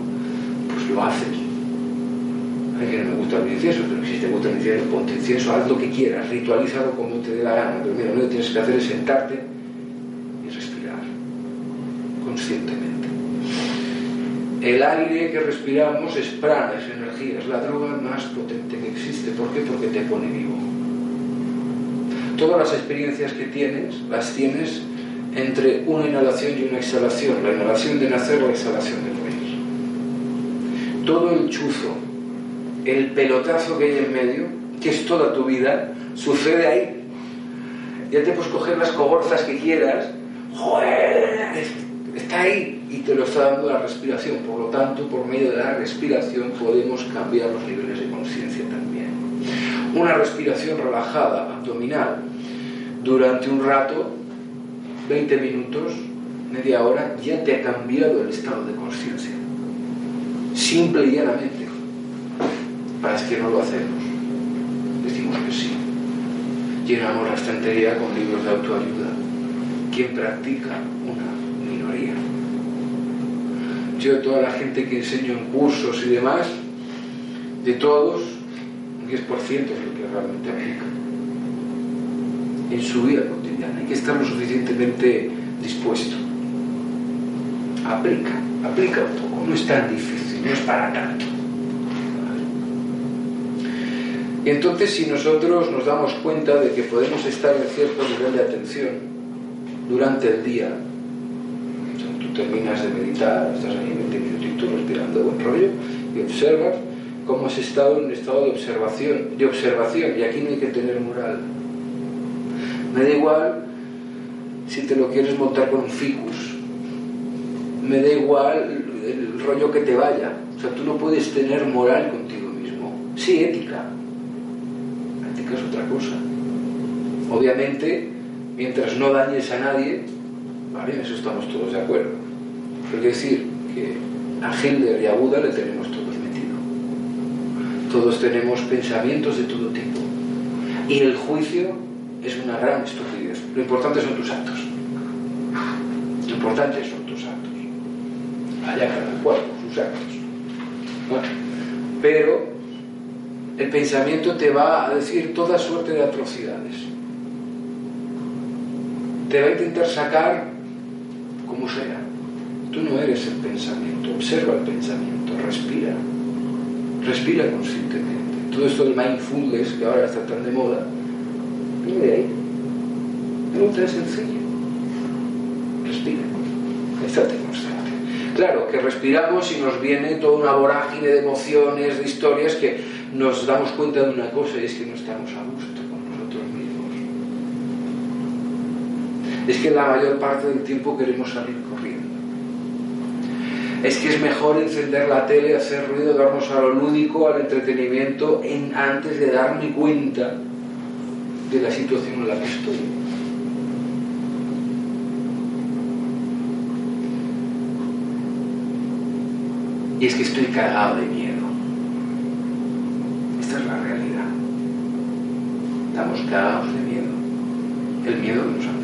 [SPEAKER 2] pues lo haces. Hay que no me gusta el incienso, pero si te gusta el incienso, ponte incienso, haz lo que quieras, ritualízalo como te dé la gana. Pero mira, lo que tienes que hacer es sentarte y respirar conscientemente. El aire que respiramos es prana, es energía, es la droga más potente que existe. ¿Por qué? Porque te pone vivo. Todas las experiencias que tienes, las tienes entre una inhalación y una exhalación. La inhalación de nacer, la exhalación de morir. Todo el chuzo, el pelotazo que hay en medio, que es toda tu vida, sucede ahí. Ya te puedes coger las cogorzas que quieras. ¡Joder! Está ahí y te lo está dando la respiración. Por lo tanto, por medio de la respiración podemos cambiar los niveles de conciencia también. Una respiración relajada, abdominal, durante un rato, 20 minutos, media hora, ya te ha cambiado el estado de conciencia. Simple y llanamente. Para que no lo hacemos. Decimos que sí. Llenamos la estantería con libros de autoayuda. ¿Quién practica? Una yo toda la gente que enseño en cursos y demás, de todos, un 10% es lo que realmente aplica en su vida cotidiana. Hay que estar lo suficientemente dispuesto. Aplica, aplica un poco, no es tan difícil, no es para tanto. Y entonces si nosotros nos damos cuenta de que podemos estar en cierto nivel de atención durante el día, terminas de meditar, estás ahí 20 minutitos respirando buen rollo y observas cómo has estado en un estado de observación, de observación, y aquí no hay que tener moral. Me da igual si te lo quieres montar con un ficus, me da igual el rollo que te vaya, o sea, tú no puedes tener moral contigo mismo. Sí, ética. Ética es otra cosa. Obviamente, mientras no dañes a nadie, vale, en eso estamos todos de acuerdo. Es decir, que a Hitler y a Buda le tenemos todos metido. Todos tenemos pensamientos de todo tipo. Y el juicio es una gran estupidez. Lo importante son tus actos. Lo importante son tus actos. Allá cada cual sus actos. Bueno, pero el pensamiento te va a decir toda suerte de atrocidades. Te va a intentar sacar como sea. Tú no eres el pensamiento, observa el pensamiento, respira. Respira conscientemente. Todo esto del mindfulness que ahora está tan de moda, viene de ahí. No tan sencillo. Respira. Estate consciente. Claro, que respiramos y nos viene toda una vorágine de emociones, de historias que nos damos cuenta de una cosa y es que no estamos a gusto con nosotros mismos. Es que la mayor parte del tiempo queremos salir corriendo. Es que es mejor encender la tele, hacer ruido, darnos a lo lúdico, al entretenimiento, en, antes de darme cuenta de la situación en la que estoy. Y es que estoy cagado de miedo. Esta es la realidad. Estamos cagados de miedo. El miedo nos metido.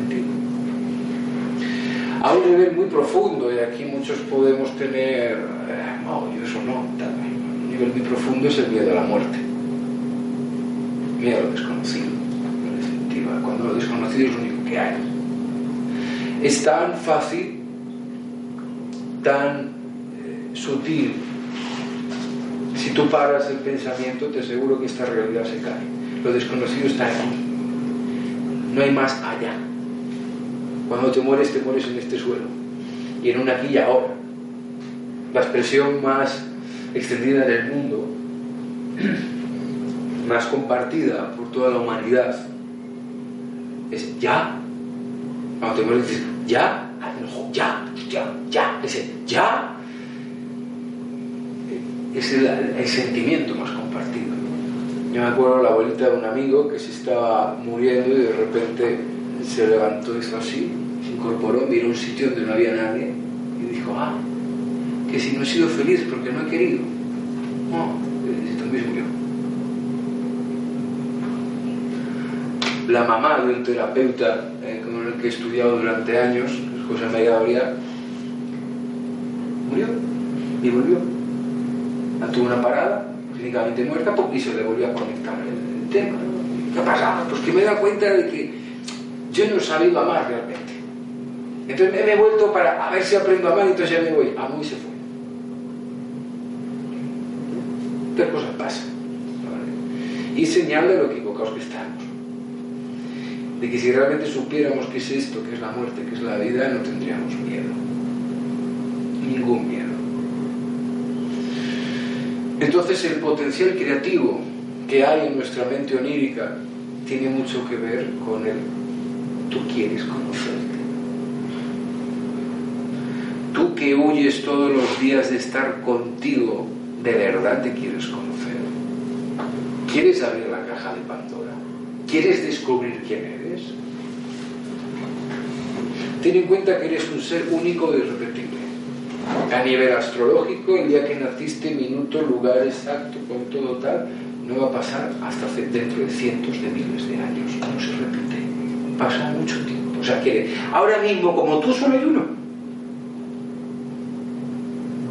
[SPEAKER 2] A un nivel muy profundo, y aquí muchos podemos tener, eh, no, yo eso no, un nivel muy profundo es el miedo a la muerte. Miedo a lo desconocido, en definitiva, cuando lo desconocido es lo único que hay. Es tan fácil, tan sutil. Si tú paras el pensamiento, te aseguro que esta realidad se cae. Lo desconocido está aquí. No hay más allá. Cuando te mueres, te mueres en este suelo. Y en un aquí y ahora. La expresión más extendida en el mundo, más compartida por toda la humanidad, es ya. Cuando te mueres, dices, ya, ya, ya, ya, ese ya es el, el, sentimiento más compartido. Yo me acuerdo la abuelita de un amigo que se estaba muriendo y de repente se levantó, hizo así, se incorporó, miró un sitio donde no había nadie y dijo, ah, que si no he sido feliz porque no he querido. No, también murió. La mamá de un terapeuta eh, con el que he estudiado durante años, José María Gabriel, murió y volvió tuvo una parada, clínicamente muerta, y se le volvió a conectar el, tema. ¿Qué ha pasado? Pues que me he dado cuenta de que yo no he sabido amar realmente. Entonces me he vuelto para a ver si aprendo a amar y entonces ya me voy. Amo y se fue. ¿Qué cosas pasan? Y señal de lo equivocados que estamos. De que si realmente supiéramos qué es esto, qué es la muerte, qué es la vida, no tendríamos miedo. Ningún miedo. Entonces el potencial creativo que hay en nuestra mente onírica tiene mucho que ver con el tú quieres conocerte. Tú que huyes todos los días de estar contigo, de verdad te quieres conocer. ¿Quieres abrir la caja de Pandora? ¿Quieres descubrir quién eres? Ten en cuenta que eres un ser único e irrepetible a nivel astrológico, el día que naciste, minuto, lugar exacto, con todo tal, no va a pasar hasta dentro de cientos de miles de años. No se repite. Pasa mucho tiempo. O sea que ahora mismo, como tú solo hay uno,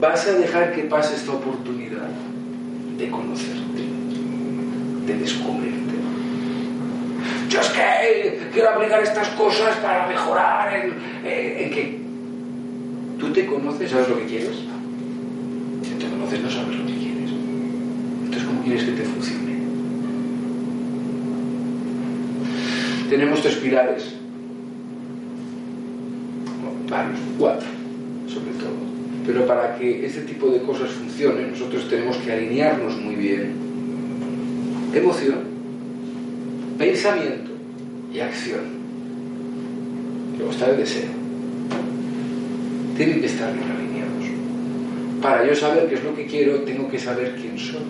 [SPEAKER 2] vas a dejar que pase esta oportunidad de conocerte, de descubrirte. Yo es que quiero aplicar estas cosas para mejorar en, en que ¿Tú te conoces? ¿Sabes lo que quieres? Si te conoces, no sabes lo que quieres. Entonces, ¿cómo quieres que te funcione? Tenemos tres pilares. Varios, cuatro, sobre todo. Pero para que este tipo de cosas funcionen, nosotros tenemos que alinearnos muy bien. Emoción, pensamiento y acción. Luego está el deseo tienen que estar bien alineados. Para yo saber qué es lo que quiero, tengo que saber quién soy.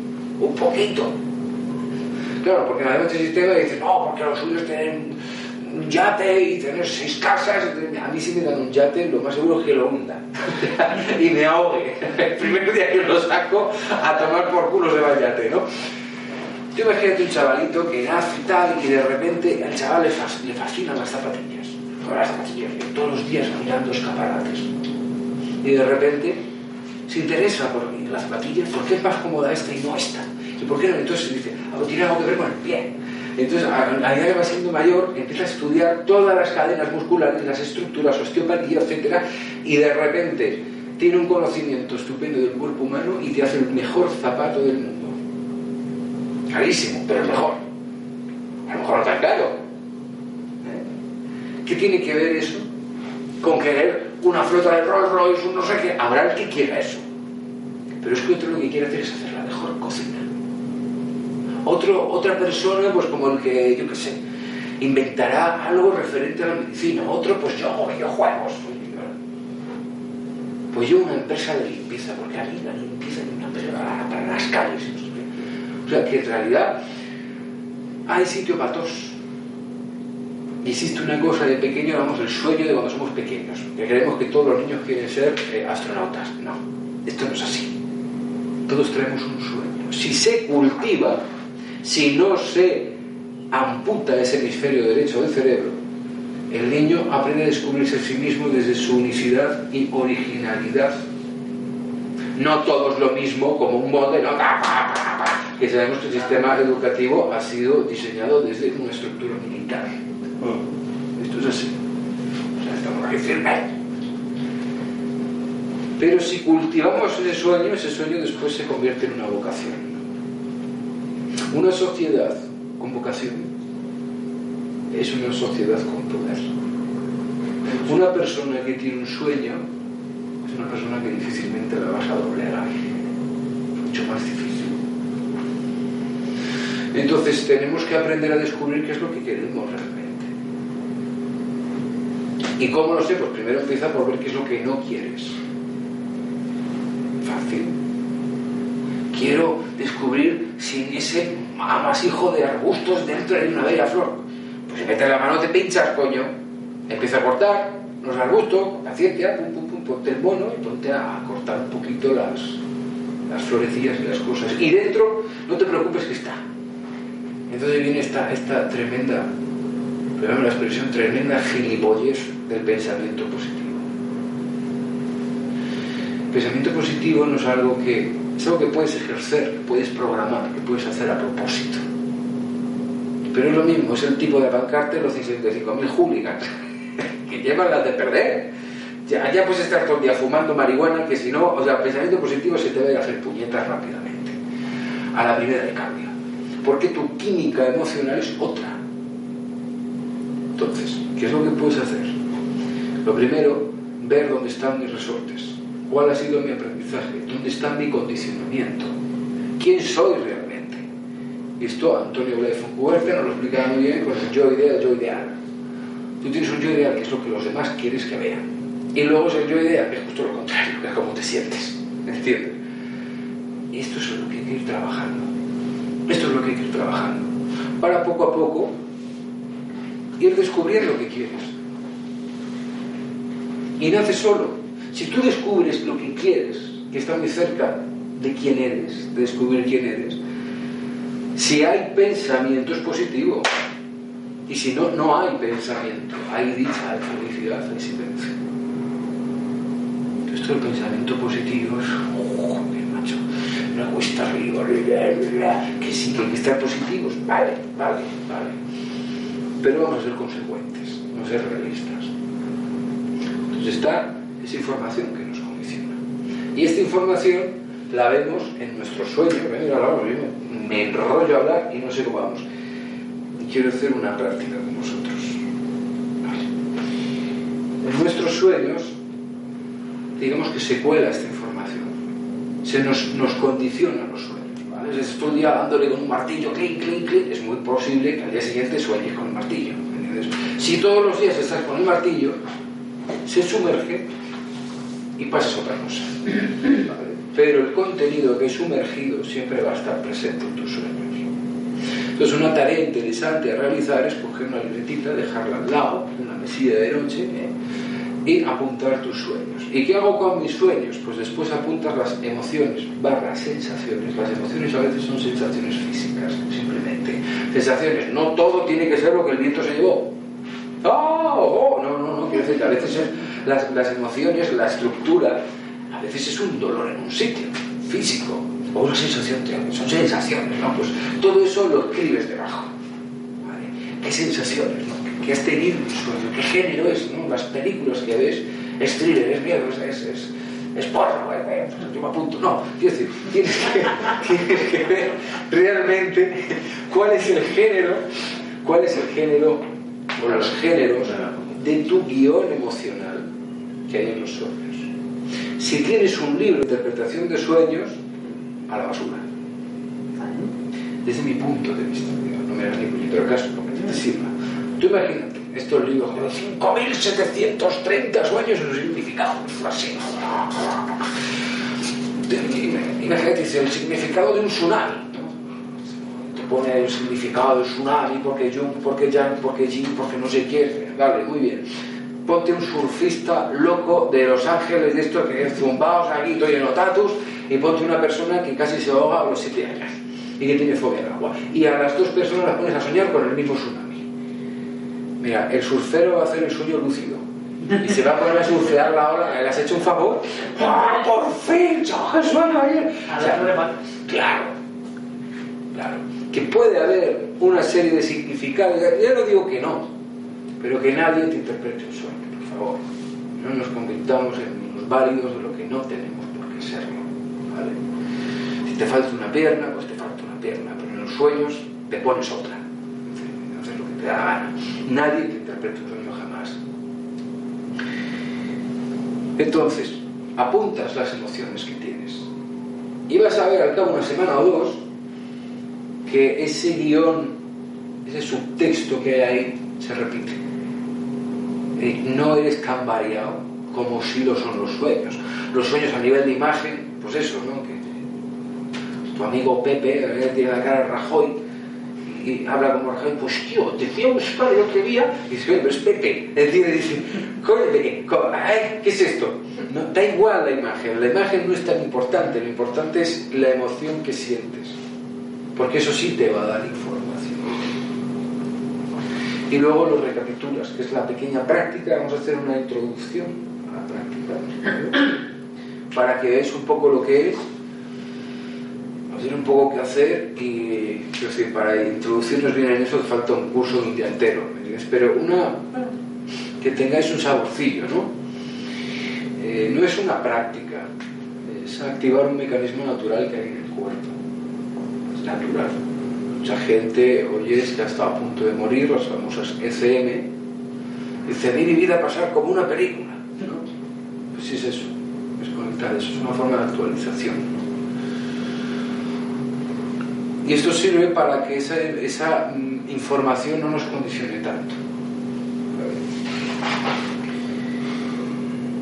[SPEAKER 2] Un poquito. Claro, porque además el sistema dice, no, porque los suyos tienen un yate y tener seis casas. A mí si me dan un yate, lo más seguro es que lo hunda y me ahogue. El primer día que lo saco, a tomar por culo se va el yate, ¿no? Tú imagínate un chavalito que nace y tal, y de repente al chaval le, fas- le fascinan las zapatillas. Con las zapatillas, todos los días mirando escaparates. Y de repente se interesa por las zapatillas, ¿por qué es más cómoda esta y no esta? ¿Y por qué no? Entonces dice, algo tiene algo que ver con el pie. Entonces, a medida que va siendo mayor, empieza a estudiar todas las cadenas musculares, las estructuras, osteopatía, etcétera, y de repente tiene un conocimiento estupendo del cuerpo humano y te hace el mejor zapato del mundo. Carísimo, pero el mejor. A lo mejor no tan caro. ¿Eh? ¿Qué tiene que ver eso con querer una flota de Rolls Royce, un no sé qué? Habrá el que quiera eso. Pero es que otro lo que quiere hacer es hacer la mejor cocina. Otro, otra persona, pues como el que, yo qué sé, inventará algo referente a la medicina. Otro, pues yo hago videojuegos. Pues yo una empresa de limpieza, porque a mí la limpieza es una empresa para, las calles. O sea que en realidad hay sitio para todos. Existe una cosa de pequeño, vamos, el sueño de cuando somos pequeños, que creemos que todos los niños quieren ser eh, astronautas. No, esto no es así. Todos traemos un sueño. Si se cultiva, si no se amputa ese hemisferio derecho del cerebro, el niño aprende a descubrirse a sí mismo desde su unicidad y originalidad. No todos lo mismo como un modelo, que sabemos que el sistema educativo ha sido diseñado desde una estructura militar. Esto es así. O sea, estamos aquí firmes. Pero si cultivamos ese sueño, ese sueño después se convierte en una vocación. Una sociedad con vocación es una sociedad con poder. Una persona que tiene un sueño es una persona que difícilmente la vas a doblegar. Mucho más difícil. Entonces tenemos que aprender a descubrir qué es lo que queremos realmente. ¿Y cómo lo sé? Pues primero empieza por ver qué es lo que no quieres. Fácil. Quiero descubrir si ese amasijo de arbustos dentro hay una bella flor. Pues si metes la mano te pinchas, coño. Empieza a cortar los arbustos, paciencia, pum, pum, pum, ponte el mono y ponte a cortar un poquito las, las florecillas y las cosas. Y dentro, no te preocupes que está. Entonces viene esta, esta tremenda, perdón la expresión, tremenda gilipollez del pensamiento positivo. El pensamiento positivo no es algo que es algo que puedes ejercer, que puedes programar, que puedes hacer a propósito. Pero es lo mismo, es el tipo de pancarta los 65.000 hooligans que llevan las de perder. Ya, puedes estar todo el día fumando marihuana, que si no, o sea, pensamiento positivo se te va a ir a hacer puñetas rápidamente. A la primera de cambio. Porque tu química emocional es otra. Entonces, ¿qué es lo que puedes hacer? Lo primero, ver dónde están mis resortes. ¿Cuál ha sido mi aprendizaje? ¿Dónde está mi condicionamiento? ¿Quién soy realmente? Esto Antonio Blay Foncuberta nos lo explicaba muy bien con el yo ideal, yo ideal. Tú tienes un yo ideal que es lo que los demás quieres que vean. Y luego es el yo ideal, que es justo lo contrario, que es cómo te sientes. ¿Entiendes? Esto es lo que hay que ir trabajando. Esto es lo que hay que ir trabajando. Para poco a poco ir descubriendo lo que quieres. Y nace solo. Si tú descubres lo que quieres, que está muy cerca de quién eres, de descubrir quién eres, si hay pensamiento es positivo. Y si no, no hay pensamiento. Hay dicha, hay felicidad, hay silencio. Esto del pensamiento positivo es... Joder, macho. Una cuesta arriba. Que sí, que hay que estar positivos. Vale, vale, vale. Pero vamos a ser consecuentes, no ser realistas. Entonces está esa información que nos condiciona. Y esta información la vemos en nuestros sueños. ¿eh? Ahora mismo me enrollo a hablar y no sé cómo vamos. Quiero hacer una práctica con vosotros. Vale. En nuestros sueños, digamos que se cuela esta información. Se nos, nos condiciona los sueños. ¿vale? El día dándole con un martillo, clic, clic, clic, es muy posible que al día siguiente sueñes con el martillo. ¿entiendes? Si todos los días estás con el martillo, se sumerge y pasas otra cosa. Pero el contenido que es sumergido siempre va a estar presente en tus sueños. Entonces una tarea interesante a realizar es coger una libretita, dejarla al lado, una mesilla de noche, ¿eh? y apuntar tus sueños. ¿Y qué hago con mis sueños? Pues después apuntas las emociones, barra sensaciones. Las emociones a veces son sensaciones físicas, simplemente. Sensaciones, no todo tiene que ser lo que el viento se llevó. ¡Oh! oh no, no, no, quiero decir a veces es las, las emociones, la estructura, a veces es un dolor en un sitio, físico, o una sensación, son sensaciones, ¿no? Pues todo eso lo escribes debajo. ¿vale? ¿Qué sensaciones, no? ¿Qué has tenido? ¿Qué género es, no? Las películas que ves, es thriller, es miedo, es, es, es, es porno, eh, eh, pues yo me apunto. No, quiero decir, tienes que, tienes que ver realmente cuál es el género, cuál es el género o los géneros de tu guion emocional que hay en los sueños. Si tienes un libro de interpretación de sueños, a la basura. Desde mi punto de vista, no me hagas ni puñetero caso, porque te sirva. Tú imagínate, estos libros de 5.730 sueños y su significado, así. Imagínate, dice, el significado de un tsunami. Te pone el significado del tsunami, porque Jung, porque Yang, porque Jin, porque no sé quién. Vale, muy bien ponte un surfista loco de Los Ángeles, de estos que zumbados aquí, estoy en tatus, y ponte una persona que casi se ahoga a los 7 años y que tiene fobia al agua. Y a las dos personas las pones a soñar con el mismo tsunami. Mira, el surfero va a hacer el sueño lúcido. Y se va a poner a surfear la ola, ¿le has hecho un favor? ¡Ah, por fin! O sea, claro, claro. Que puede haber una serie de significados, ya no digo que no, pero que nadie te interprete un sueño, por favor. No nos convirtamos en los válidos de lo que no tenemos por qué serlo. Si te falta una pierna, pues te falta una pierna, pero en los sueños te pones otra. Haces lo que te da la gana. Nadie te interpreta un sueño jamás. Entonces, apuntas las emociones que tienes. Y vas a ver al cabo de una semana o dos que ese guion, ese subtexto que hay ahí, se repite. Y no eres tan variado como si lo son los sueños. Los sueños a nivel de imagen, pues eso, ¿no? Que tu amigo Pepe eh, tiene la cara de Rajoy y habla como Rajoy, pues tío, te fui a buscar el otro día y dice, pero es Pepe. Entiende, dice, ¿qué es esto? No, da igual la imagen, la imagen no es tan importante, lo importante es la emoción que sientes, porque eso sí te va a dar información y luego lo recapitulas, que es la pequeña práctica. Vamos a hacer una introducción a la práctica. Para que veáis un poco lo que es, os diré un poco qué hacer. Y decir, para introducirnos bien en eso falta un curso de un día entero, pero una que tengáis un saborcillo, ¿no? Eh, no es una práctica, es activar un mecanismo natural que hay en el cuerpo, es natural Mucha gente, oye, que ha estado a punto de morir, las famosas ECM, dice, vi mi vida pasar como una película. ¿no? Pues es eso, es conectar eso, es una forma de actualización. Y esto sirve para que esa, esa mm, información no nos condicione tanto.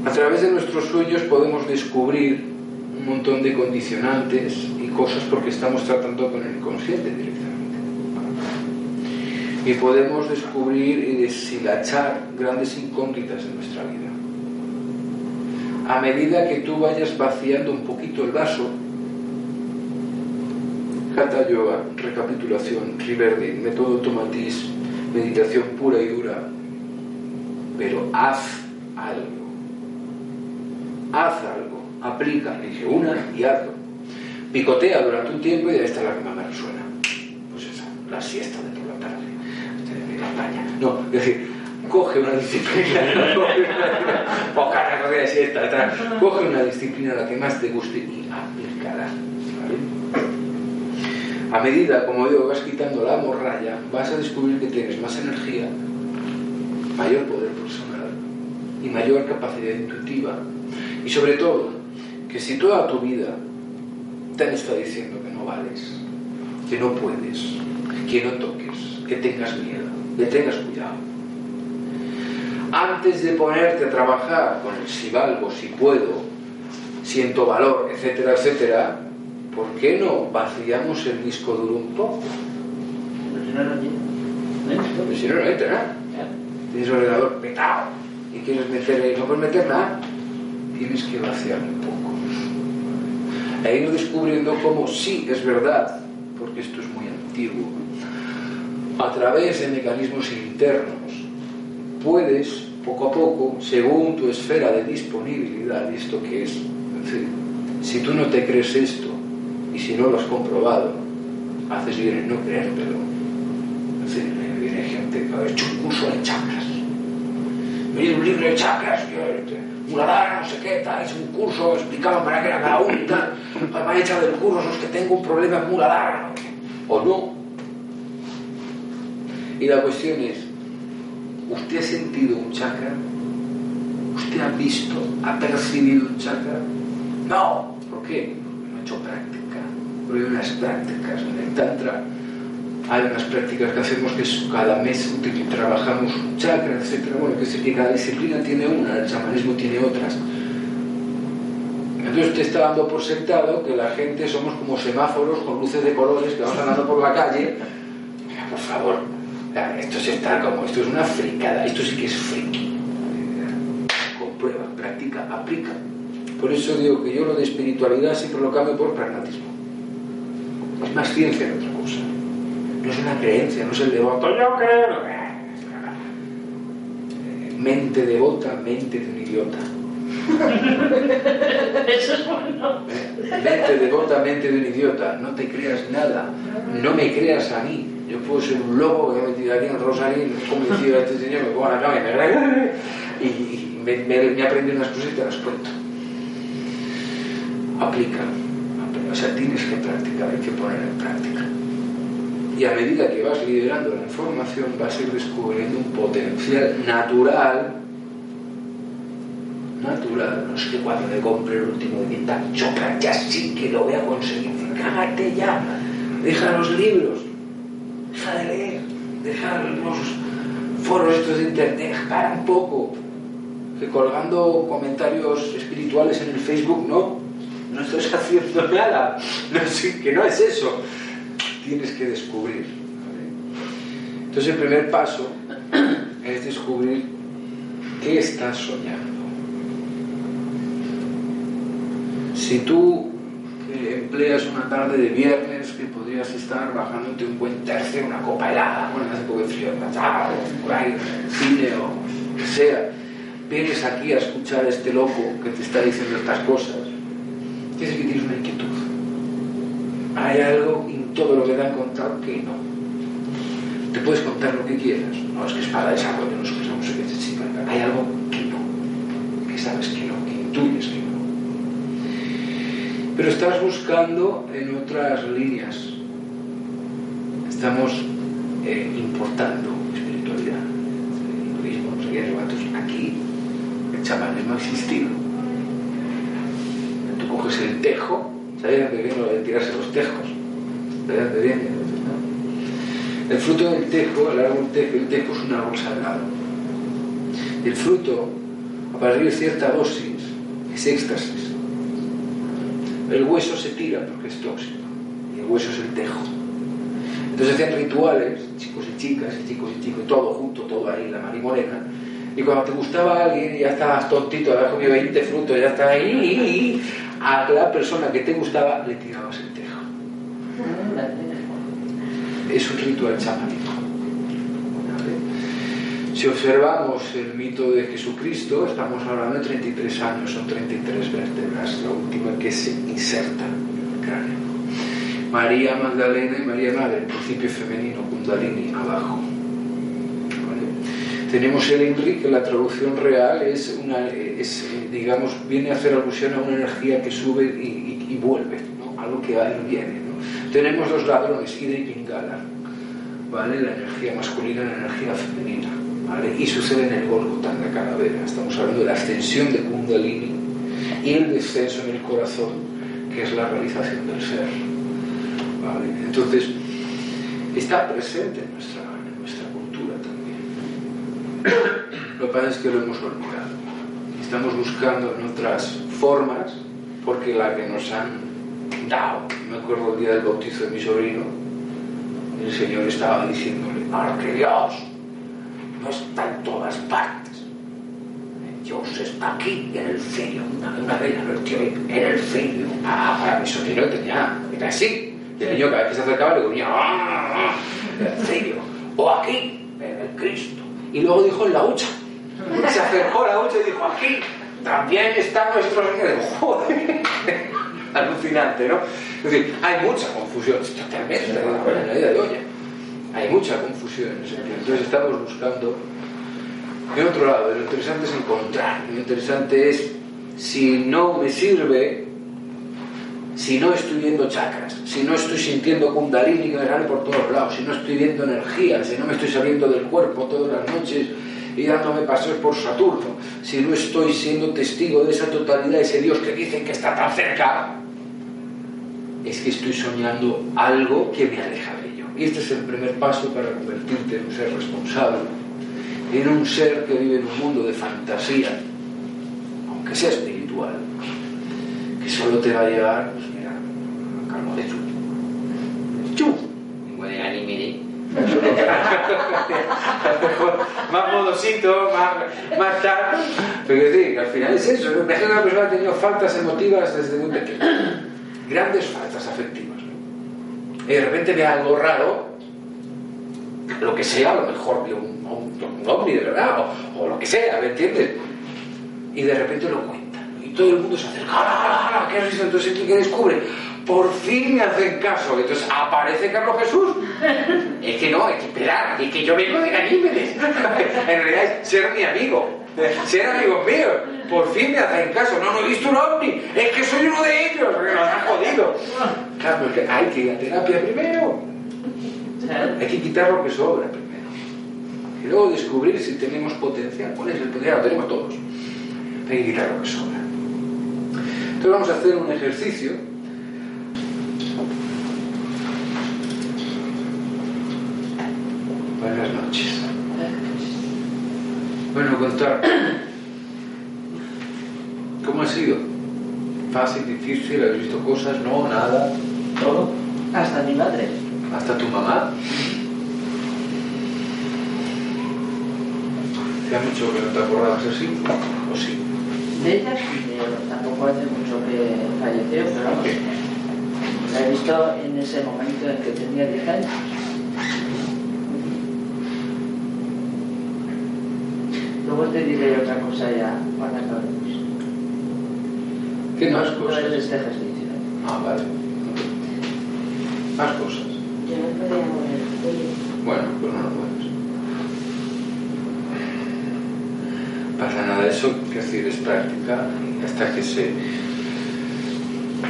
[SPEAKER 2] A través de nuestros sueños podemos descubrir un montón de condicionantes y cosas porque estamos tratando con el inconsciente directamente y podemos descubrir y deshilachar grandes incógnitas de nuestra vida. A medida que tú vayas vaciando un poquito el vaso, Hatha Yoga, recapitulación, Riverdin, método Tomatis, meditación pura y dura, pero haz algo. Haz algo, aplica, dije una y hazlo. Picotea durante un tiempo y esta es la que más me resuena. Pues esa, la siesta no, es decir, coge una disciplina, poca de siesta, coge una disciplina la que más te guste y aplicará. A medida, como digo, vas quitando la morralla, vas a descubrir que tienes más energía, mayor poder personal y mayor capacidad intuitiva. Y sobre todo, que si toda tu vida te han estado diciendo que no vales, que no puedes, que no toques, que tengas miedo, que tengas cuidado. Antes de ponerte a trabajar con el si valgo, si puedo, siento valor, etcétera, etcétera, ¿por qué no vaciamos el disco duro un poco?
[SPEAKER 4] no
[SPEAKER 2] si no, no entra nada. Tienes el ordenador petado y quieres meter ahí, no puedes meter nada, tienes que vaciar un poco. E ir descubriendo cómo sí es verdad, porque esto es muy antiguo, a través de mecanismos internos, puedes poco a poco, según tu esfera de disponibilidad, esto que es, si tú no te crees esto y si no lo has comprobado, haces bien en no creértelo. En fin, me viene gente que ha hecho un curso de chakras. Me un libro de chakras, yo, Muladhara, no sé qué, tal, hice un curso, me explicaban para qué era cada uno tal. Me han echado del curso, es que tengo un problema en Muladhara, ¿no? o no. Y la cuestión es, ¿usted ha sentido un chakra? ¿Usted ha visto, ha percibido un chakra? No. ¿Por qué? Porque no ha hecho práctica. Porque hay unas prácticas en el Tantra. Hay unas prácticas que hacemos que cada mes trabajamos un chakra, etc. Bueno, que sé que cada disciplina tiene una, el chamanismo tiene otras. Entonces usted está dando por sentado que la gente somos como semáforos con luces de colores que vamos andando por la calle. Mira, Por favor, esto es estar como, esto es una fricada, esto sí que es friki. Comprueba, practica, aplica. Por eso digo que yo lo de espiritualidad siempre lo cambio por pragmatismo. Es más ciencia que otra cosa. No es una creencia, no es el devoto. Yo creo. Mente devota, mente de un idiota.
[SPEAKER 4] Eso es bueno.
[SPEAKER 2] Eh, Mente devota, mente de un idiota. No te creas nada. No me creas a mí. Yo puedo ser un lobo que me he metido aquí en Rosario, como decía este señor, me pongo a la cama y me, y, y me, me, me unas cosas y te las cuento. Aplica. O sea, tienes que practicar, hay que poner en práctica. Y a medida que vas liderando la información, vas a ir descubriendo un potencial natural. Natural. No es que cuando me compre el último Vital Chopra ya sí que lo voy a conseguir. Cágate ya. Deja los libros. Deja de leer. Deja los foros estos de internet. Para un poco. Que colgando comentarios espirituales en el Facebook, no. No estás haciendo nada. No, que no es eso tienes que descubrir. Entonces el primer paso es descubrir qué estás soñando. Si tú empleas una tarde de viernes que podrías estar bajándote un buen tercio, una copa helada, bueno, hace poco de frío, ahí, cine o lo que sea, vienes aquí a escuchar a este loco que te está diciendo estas cosas, tienes que tienes una inquietud. Hay algo en todo lo que te han contado que no. Te puedes contar lo que quieras. No, es que es para desarrollo, no es que no sé qué, hay algo que no. Que sabes que no, que intuyes que no. Pero estás buscando en otras líneas. Estamos eh, importando espiritualidad. Hinduismo, no sé qué, aquí el chamanismo ha existido. Tú coges el tejo, ¿sabes dónde viene lo de tirarse los tejos? ¿Sabes dónde viene? El fruto del tejo, el árbol tejo, el tejo es un árbol sagrado. El fruto, a partir de cierta dosis, es éxtasis. El hueso se tira porque es tóxico. Y el hueso es el tejo. Entonces hacían rituales, chicos y chicas, y chicos y chicos, todo junto, todo ahí, la marimorena. Y cuando te gustaba alguien y ya estabas tontito, habías comido 20 frutos, ya estás ahí, a la persona que te gustaba le tirabas el tejo. Es un ritual chamánico. Si observamos el mito de Jesucristo, estamos hablando de 33 años, son 33 vértebras, la última que se inserta en el cráneo. María Magdalena y María Madre, principio femenino, Kundalini, abajo. Tenemos el Enrique, que la traducción real es, una, digamos, viene a hacer alusión a una energía que sube y, vuelve, ¿no? algo que va y viene. Tenemos los ladrones, Ida y Pingala, ¿vale? la energía masculina y la energía femenina. Y sucede en el Golgotha, en la calavera. Estamos hablando de la ascensión de Kundalini y el descenso en el corazón, que es la realización del ser. Entonces, está presente en nuestra, en nuestra cultura también. Lo que pasa es que lo hemos olvidado. Estamos buscando en otras formas, porque la que nos han dado, me acuerdo el día del bautizo de mi sobrino, el Señor estaba diciéndole, ahora que Dios no está en todas partes, Dios está aquí, en el cielo. Una, una vez lo tío en el cielo. Ah, para mi sobrino tenía, era así. Y el niño cada vez que se acercaba le ponía, ¡ah! ah, En el cielo. O aquí, en el Cristo. Y luego dijo en la hucha. Se acercó a la hucha y dijo, aquí también está nuestro Señor. Joder. Alucinante, ¿no? Es decir, hay mucha confusión, totalmente, en la idea de olla. Hay mucha confusión en ese sentido. Entonces estamos buscando de otro lado, lo interesante es encontrar, lo interesante es, si no me sirve, si no estoy viendo chakras, si no estoy sintiendo kundalini que me sale por todos lados, si no estoy viendo energía, si no me estoy saliendo del cuerpo todas las noches y dándome paseos por Saturno, si no estoy siendo testigo de esa totalidad, ese Dios que dicen que está tan cerca, es que estoy soñando algo que me aleja. Y este es el primer paso para convertirte en un ser responsable en un ser que vive en un mundo de fantasía, aunque sea espiritual, que solo te va a llevar, pues mira, calmo de chu. Chu. Anime más modosito, más, más tal. Pero que al final es eso. ¿no? Imagínate una persona que ha tenido faltas emotivas desde muy pequeño. Grandes faltas afectivas. Y de repente ve algo raro, lo que sea, a lo mejor vio un, un, ovni de verdad, o, lo que sea, ¿me entiendes? Y de repente lo cuenta. Y todo el mundo se acerca, ¡ah, ah, ¿qué has visto? Entonces, ¿qué descubre? Por fin me hacen caso. Entonces aparece Carlos Jesús. Es que no, hay que esperar. Es que yo vengo de Ganímedes. en realidad es ser mi amigo. Ser amigos míos. Por fin me hacen caso. No, no he visto un ovni. Es que soy uno de ellos. Porque nos han jodido. Claro, es que hay que ir a terapia primero. Hay que quitar lo que sobra primero. Y luego descubrir si tenemos potencial. ¿Cuál es el potencial? Lo tenemos todos. Hay que quitar lo que sobra. Entonces vamos a hacer un ejercicio Buenas noches. Bueno, contar. ¿Cómo ha sido? ¿Fácil, difícil? ¿Has visto cosas? ¿No? ¿Nada?
[SPEAKER 4] Todo. Hasta mi madre.
[SPEAKER 2] ¿Hasta tu mamá? ¿Te ha mucho que no te acordabas así? ¿O sí?
[SPEAKER 4] De ella sí, tampoco hace mucho que falleció, pero. La he visto en ese momento en que tenía 10 años. Luego te diré otra cosa ya cuando acabemos.
[SPEAKER 2] ¿Qué más
[SPEAKER 4] No
[SPEAKER 2] cosas?
[SPEAKER 4] es este ejercicio.
[SPEAKER 2] Ah, vale. Más cosas.
[SPEAKER 3] Yo no podía mover el cuello.
[SPEAKER 2] Bueno, pues no lo puedes. Pasa nada, eso que decir es práctica hasta que se.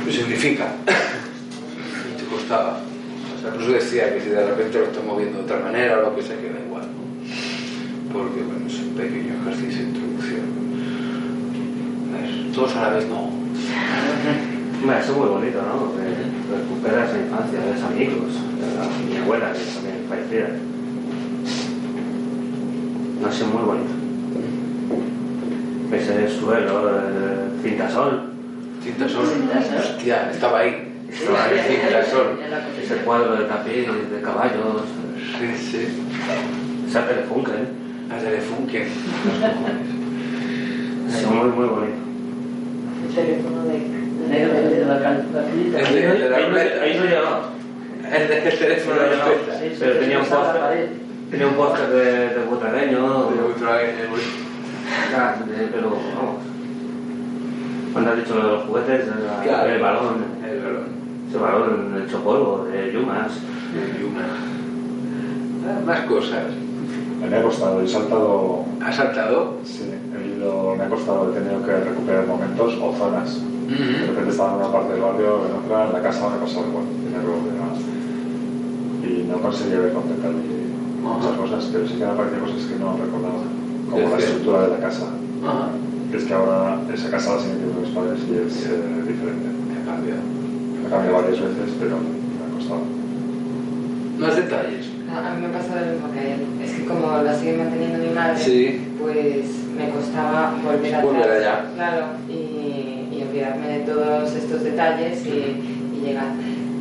[SPEAKER 2] Y te costaba. O sea, por eso decía que si de repente lo estoy moviendo de otra manera o lo que sea, que da igual. Porque, bueno, es un pequeño ejercicio de introducción. A ver, Todos a la vez no.
[SPEAKER 5] Hombre, eso es muy bonito, ¿no? Porque recuperas la infancia, ves amigos, mi abuela, que también fallecida. No sé, muy bonito. Ves el suelo, el cintasol,
[SPEAKER 2] Cintasol.
[SPEAKER 4] Cintasol.
[SPEAKER 2] Hostia, estaba ahí. Estaba ahí, Cintasol.
[SPEAKER 5] Ese cuadro de tapiz, de caballos,
[SPEAKER 2] Sí, sí.
[SPEAKER 5] esa telefunke, ¿eh?
[SPEAKER 2] A Telefunken. Los cojones.
[SPEAKER 5] Eso muy, muy bonito.
[SPEAKER 3] El teléfono de...
[SPEAKER 4] Negro de la calculadora.
[SPEAKER 2] El de- el de la
[SPEAKER 5] Ahí no-
[SPEAKER 2] ruleta.
[SPEAKER 5] ahí no llegaba.
[SPEAKER 2] El de el teléfono de la
[SPEAKER 4] sí,
[SPEAKER 5] Pero tenía un póster. Tenía un podcast de, de Butragueño,
[SPEAKER 2] De el
[SPEAKER 5] Ah, de- pero vamos. Cuando has dicho lo de los juguetes, el, el balón,
[SPEAKER 2] El balón.
[SPEAKER 5] ese balón hecho polvo, de yumas.
[SPEAKER 2] Y una. Ah, Más cosas.
[SPEAKER 6] Me ha costado, he saltado,
[SPEAKER 2] ¿Has saltado?
[SPEAKER 6] sí, he ido, me ha costado, he tenido que recuperar momentos o zonas. De
[SPEAKER 2] Ujú.
[SPEAKER 6] repente estaba en una parte del barrio, en otra, en la casa me pasaba igual, tenía que Y no conseguí ver contemplar muchas cosas, pero sí que me parecían cosas que no recordaba, como la
[SPEAKER 2] Es que-
[SPEAKER 6] estructura de la casa.
[SPEAKER 2] Ajá.
[SPEAKER 6] Que es que ahora esa casa la siguen mis padres y es eh, diferente.
[SPEAKER 2] Ha cambiado.
[SPEAKER 6] Me cambiado varias veces, pero me ha costado.
[SPEAKER 2] Más detalles.
[SPEAKER 7] A a mí me pasa lo mismo que a él. Es que como la sigue manteniendo mi madre,
[SPEAKER 2] Sí.
[SPEAKER 7] pues me costaba volver atrás.
[SPEAKER 2] Volver allá.
[SPEAKER 7] Claro, y, y olvidarme de todos estos detalles y, y llegar.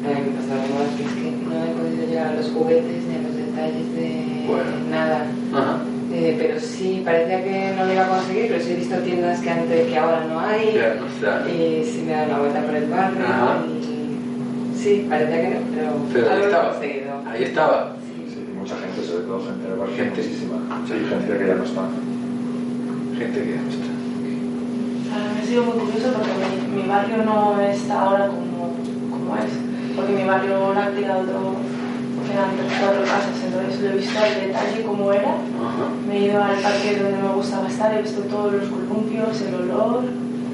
[SPEAKER 7] También me como es que, es que no he podido llegar a los juguetes ni a los detalles de
[SPEAKER 2] Bueno.
[SPEAKER 7] nada.
[SPEAKER 2] Ajá.
[SPEAKER 7] Eh, pero sí, parecía que no lo iba a conseguir, pero sí he visto tiendas que antes que ahora no hay.
[SPEAKER 2] No está.
[SPEAKER 7] Y sí me dado una vuelta por el barrio.
[SPEAKER 2] Ajá.
[SPEAKER 7] Y sí, parecía que no, pero,
[SPEAKER 2] Pero ahí
[SPEAKER 7] algo he
[SPEAKER 2] estaba.
[SPEAKER 7] conseguido.
[SPEAKER 2] Ahí estaba.
[SPEAKER 6] Mucha gente, sobre todo gente de barrio,
[SPEAKER 2] Gente.
[SPEAKER 6] muchísima.
[SPEAKER 2] Sí.
[SPEAKER 6] Sí, gente que ya no está.
[SPEAKER 2] Gente que ya no está.
[SPEAKER 8] Para mí ha sido muy curioso porque mi, mi barrio no está ahora como, como es. Porque mi barrio lo han tirado otro, porque eran tres cuatro casas, entonces lo he visto al detalle como era.
[SPEAKER 2] Ajá.
[SPEAKER 8] Me he ido al parque donde me gustaba estar, he visto todos los columpios, el olor,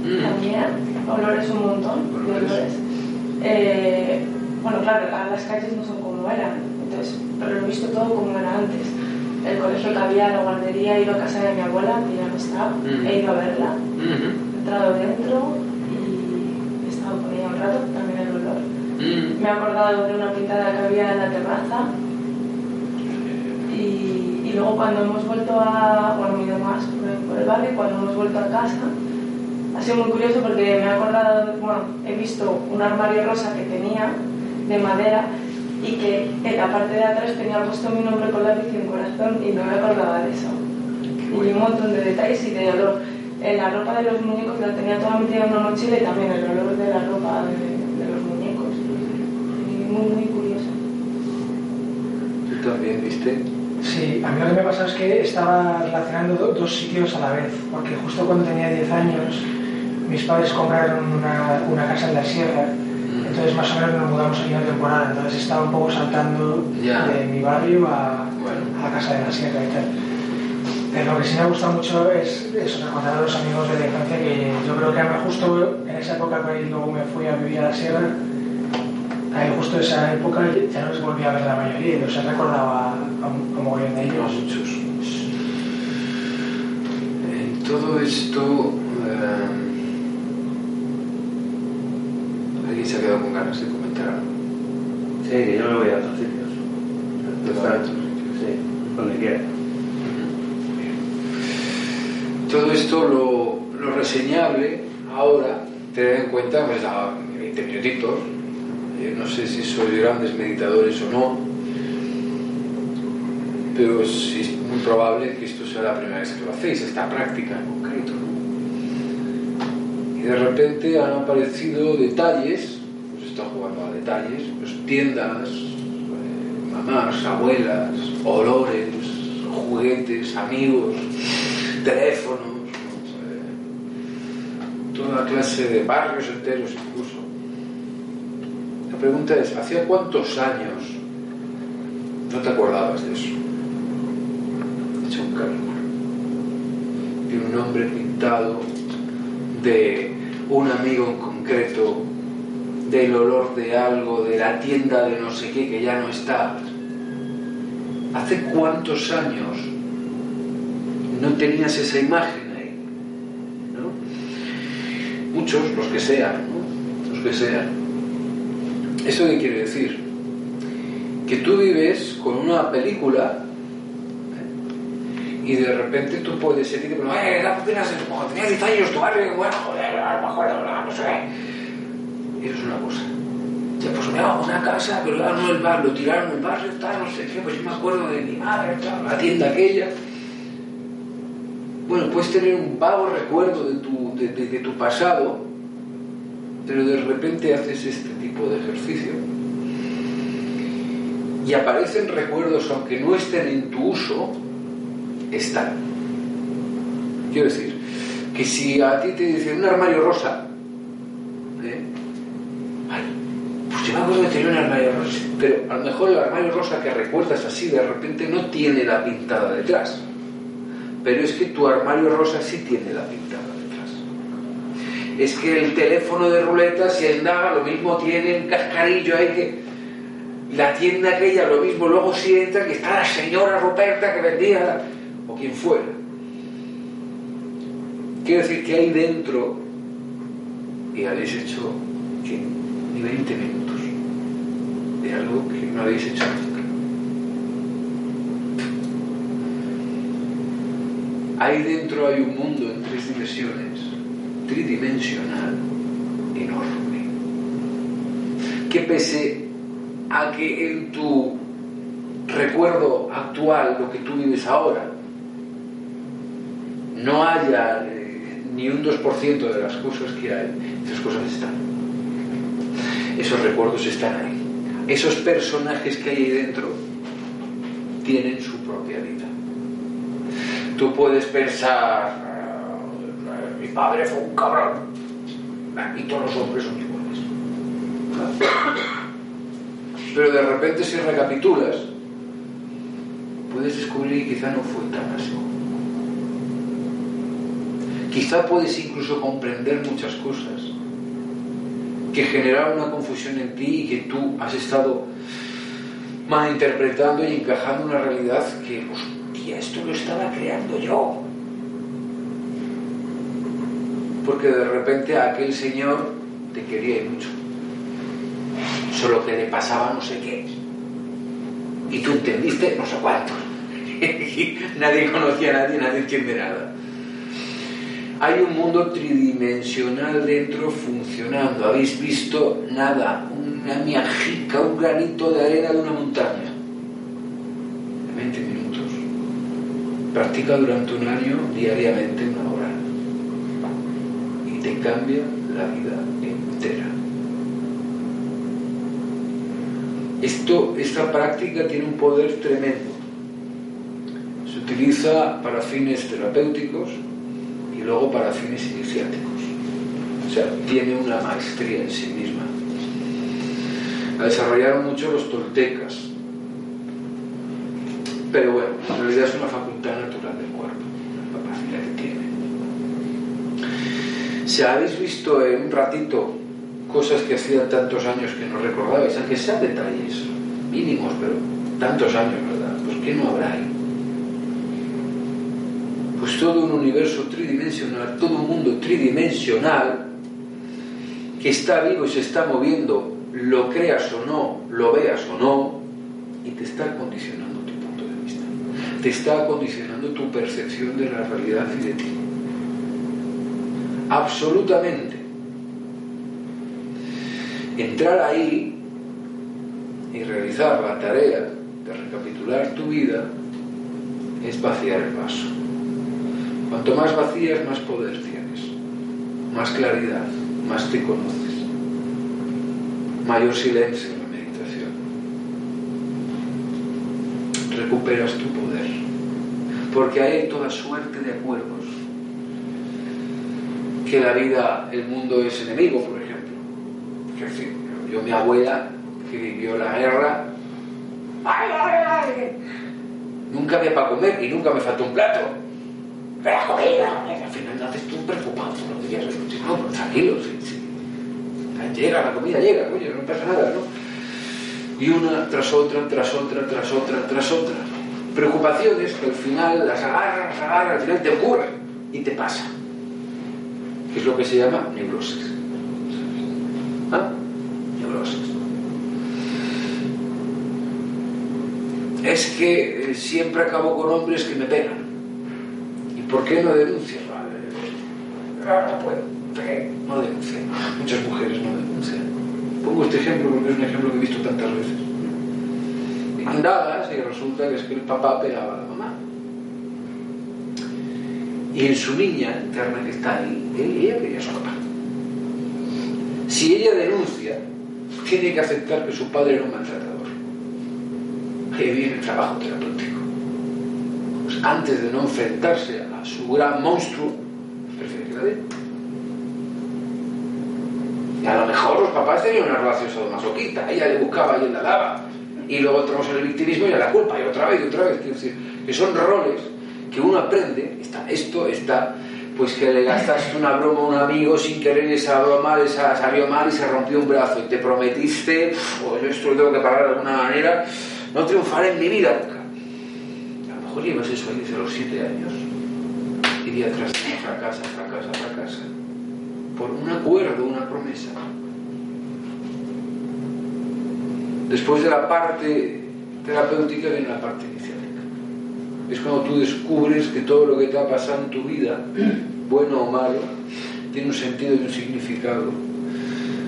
[SPEAKER 2] Mm.
[SPEAKER 8] también. Olores un montón de
[SPEAKER 2] Olores.
[SPEAKER 8] Eh, bueno, claro, las calles no son como eran, pero lo he visto todo como era antes. El colegio que había, la guardería, he ido a casa de mi abuela, que ya no está,
[SPEAKER 2] Mm.
[SPEAKER 8] he ido a verla.
[SPEAKER 2] Ujú.
[SPEAKER 8] He entrado dentro y he estado con ella un rato, también el olor.
[SPEAKER 2] Mm.
[SPEAKER 8] Me he acordado de una pintada que había en la terraza y, y luego cuando hemos vuelto a, bueno, me he ido más por el, barrio, cuando hemos vuelto a casa, ha sido muy curioso porque me he acordado, bueno, he visto un armario rosa que tenía de madera y que en la parte de atrás tenía puesto mi nombre con lápiz y un corazón y no me acordaba de eso. Y un montón de detalles y de olor. En la ropa de los muñecos la tenía toda metida en una mochila y también el olor de la ropa de, de los muñecos. Y muy, muy curioso.
[SPEAKER 2] ¿Tú también viste?
[SPEAKER 9] Sí, a mí lo que me pasa es que estaba relacionando do- dos sitios a la vez, porque justo cuando tenía 10 años mis padres compraron una, una casa en la sierra, entonces más o menos nos mudamos aquí una temporada, entonces estaba un poco saltando de mi barrio a,
[SPEAKER 2] Bueno.
[SPEAKER 9] a casa de la sierra y tal. Pero lo que sí me ha gustado mucho es eso, recordar a los amigos de la infancia que yo creo que además justo en esa época que luego me fui a vivir a la sierra, ahí justo esa época ya no les volví a ver la mayoría y los he recordado a, a un un mogollón de ellos.
[SPEAKER 2] Muchos. En todo esto, eh, alguien se ha quedado con ganas de comentar algo.
[SPEAKER 5] Sí, que yo me voy a otros sitios.
[SPEAKER 2] Te vas a otros
[SPEAKER 5] Sí, donde quiera.
[SPEAKER 2] Todo esto lo, lo reseñable ahora, tener en cuenta, pues a 20 minutitos. Yo no sé si sois grandes meditadores o no, pero es, es muy probable que esto sea la primera vez que lo hacéis, esta práctica en concreto. Y de repente han aparecido detalles, pues está jugando a detalles, pues tiendas, eh, mamás, abuelas, olores, juguetes, amigos, teléfonos, ¿no? Eh, toda clase de barrios enteros incluso. La pregunta es, ¿hacía cuántos años no te acordabas de eso? He hecho un cálculo de un nombre pintado, de un amigo en concreto, del olor de algo, de la tienda de no sé qué que ya no está. ¿Hace cuántos años no tenías esa imagen ahí? ¿No? Muchos, los que sean, ¿no? los que sean. ¿Eso qué quiere decir? Que tú vives con una película. Y de repente tú puedes eh, la opinas de cuando tenías 10 años, tu barrio, bueno, joder, no me acuerdo, no, sé. Eso es una cosa. Ya, pues me hago una casa, pero no el bar, lo tiraron el barrio, tal, no sé qué, pues yo me acuerdo de mi madre, tal, la tienda aquella. Bueno, puedes tener un vago recuerdo de tu, de tu pasado, pero de repente haces este tipo de ejercicio y aparecen recuerdos, aunque no estén en tu uso, están. Quiero decir, que si a ti te dicen un armario rosa, ¿eh? Pues yo me un armario rosa, pero a lo mejor el armario rosa que recuerdas así de repente no tiene la pintada detrás. Pero es que tu armario rosa sí tiene la pintada detrás. Es que el teléfono de ruleta, si indaga, lo mismo tiene un cascarillo ahí que. La tienda aquella, lo mismo, luego si entra, que está la señora Ruperta que vendía, o quien fuera. Quiero decir que ahí dentro, y habéis hecho ni 20 minutos de algo que no habéis hecho nunca. Ahí dentro hay un mundo en tres dimensiones, tridimensional, enorme, que pese a que en tu recuerdo actual, lo que tú vives ahora, no haya eh, ni un 2% de las cosas que hay, esas cosas están. Esos recuerdos están ahí. Esos personajes que hay ahí dentro tienen su propia vida. Tú puedes pensar, "Ah, mi padre fue un cabrón, y todos los hombres son iguales. Pero de repente si recapitulas, puedes descubrir que quizá no fue tan así. Quizá puedes incluso comprender muchas cosas que generaron una confusión en ti y que tú has estado malinterpretando y encajando una realidad que, hostia, esto lo estaba creando yo. Porque de repente aquel señor te quería y mucho. Solo que le pasaba no sé qué. Y tú entendiste no sé cuánto. nadie conocía a nadie, nadie entiende nada. Hay un mundo tridimensional dentro funcionando. Habéis visto nada, una miajica, un granito de arena de una montaña. En 20 minutos. Practica durante un año diariamente una hora. Y te cambia la vida entera. Esto, esta práctica tiene un poder tremendo. Se utiliza para fines terapéuticos y luego para fines iniciáticos. O sea, tiene una maestría en sí misma. La desarrollaron mucho los toltecas. Pero bueno, en realidad es una facultad natural del cuerpo, la capacidad que tiene. Si habéis visto en un ratito cosas que hacía tantos años que no recordabais, aunque sean detalles mínimos, pero tantos años, ¿verdad? Pues ¿qué no habrá ahí? Pues todo un universo tridimensional, todo un mundo tridimensional que está vivo y se está moviendo, lo creas o no, lo veas o no, y te está condicionando tu punto de vista, te está condicionando tu percepción de la realidad y de ti. Absolutamente. Entrar ahí y realizar la tarea de recapitular tu vida es vaciar el vaso. Cuanto más vacías, más poder tienes, más claridad, más te conoces, mayor silencio en la meditación. Recuperas tu poder, porque hay toda suerte de acuerdos. Que la vida, el mundo es enemigo, por ejemplo. Que, yo, mi abuela, que vivió la guerra, ¡ay, ay, ay! Nunca había para comer y nunca me faltó un plato. ¡Pero la comida! Al final no haces tú preocupado los días. No, tranquilo, sí, sí. Llega la comida, llega, oye, no pasa nada, ¿no? Y una tras otra, tras otra, tras otra, tras otra. Preocupaciones que al final las agarras, las agarras, al final te ocurren y te pasa. Es lo que se llama neurosis. ¿Ah? Neurosis. Es que eh, siempre acabo con hombres que me pegan. ¿Y por qué no puedo. ¿Por qué? No denuncian. Muchas mujeres no denuncian. Pongo este ejemplo porque es un ejemplo que he visto tantas veces. Indagas y resulta que es que el papá pegaba a la mamá. Y en su niña interna que está ahí, ella quería a su papá. Si ella denuncia, tiene que aceptar que su padre era un maltratador. Ahí viene el trabajo terapéutico. Antes de no enfrentarse a su gran monstruo, prefiere que la dé. Y a lo mejor los papás tenían una relación sadomasoquista, ella le buscaba y él la daba. Y luego entramos en el victimismo y a la culpa, y otra vez y otra vez. Quiero decir, que son roles que uno aprende, está esto, está, pues que le gastaste una broma a un amigo sin querer esa broma salió mal y se rompió un brazo y te prometiste, pues yo esto lo tengo que pagar de alguna manera, no triunfaré en mi vida mejor llevas eso ahí desde los siete años y día tras día fracasa, fracasa, fracasa por un acuerdo, una promesa. Después de la parte terapéutica viene la parte iniciática. Es cuando tú descubres que todo lo que te ha pasado en tu vida, bueno o malo, tiene un sentido y un significado.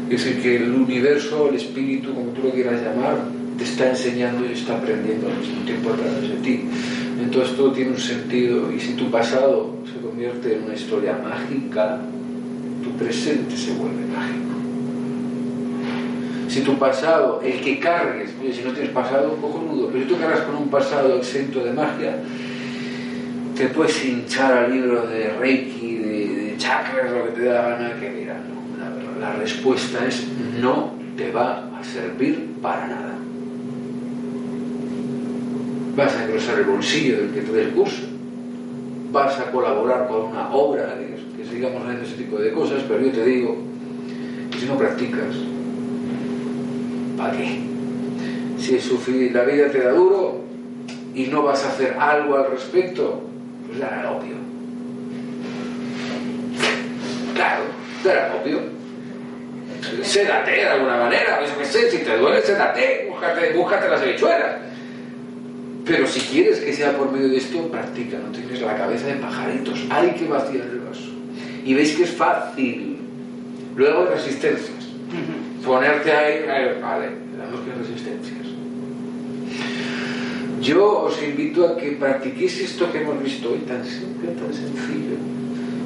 [SPEAKER 2] Es decir, que el universo, el espíritu, como tú lo quieras llamar, te está enseñando y está aprendiendo al mismo tiempo a través de ti. Entonces todo tiene un sentido y si tu pasado se convierte en una historia mágica, tu presente se vuelve mágico. Si tu pasado, el que cargues, oye, si no tienes pasado, cojonudo, pero si tú cargas con un pasado exento de magia, te puedes hinchar al libro de Reiki, de, de chakras, lo que te da la gana, que mira, no, la, la respuesta es no te va a servir para nada. Vas a engrosar el bolsillo del que te el curso, vas a colaborar con una obra que, que sigamos haciendo ese tipo de cosas, pero yo te digo que si no practicas, ¿para qué? Si la vida te da duro y no vas a hacer algo al respecto, pues ya era obvio. Claro, ya era obvio. Sédate de alguna manera, eso que sé, si te duele, sédate, búscate, búscate las habichuelas. Pero si quieres que sea por medio de esto, practica, no tienes la cabeza de pajaritos, hay que vaciar el vaso. Y veis que es fácil. Luego hay resistencias. Ponerte ahí, eh, vale, damos que resistencias. Yo os invito a que practiquéis esto que hemos visto hoy, tan simple, tan sencillo.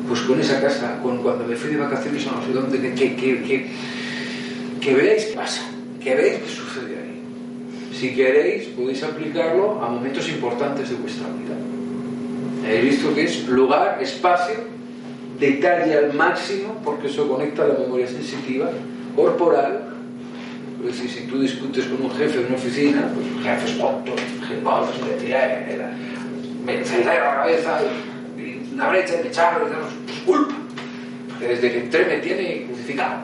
[SPEAKER 2] Pues con esa casa, con cuando me fui de vacaciones a no sé dónde, que, que, que, que, veáis qué pasa, que veáis qué sucede ahí. Si queréis, podéis aplicarlo a momentos importantes de vuestra vida. Habéis visto que es lugar, espacio, detalle al máximo, porque eso conecta la memoria sensitiva, corporal. Es decir, si tú discutes con un jefe de una oficina, pues el jefe es tonto, gilipollas, me tiré, me la cabeza, una brecha, me echaron, pues culpa. Porque desde que entré me tiene crucificado.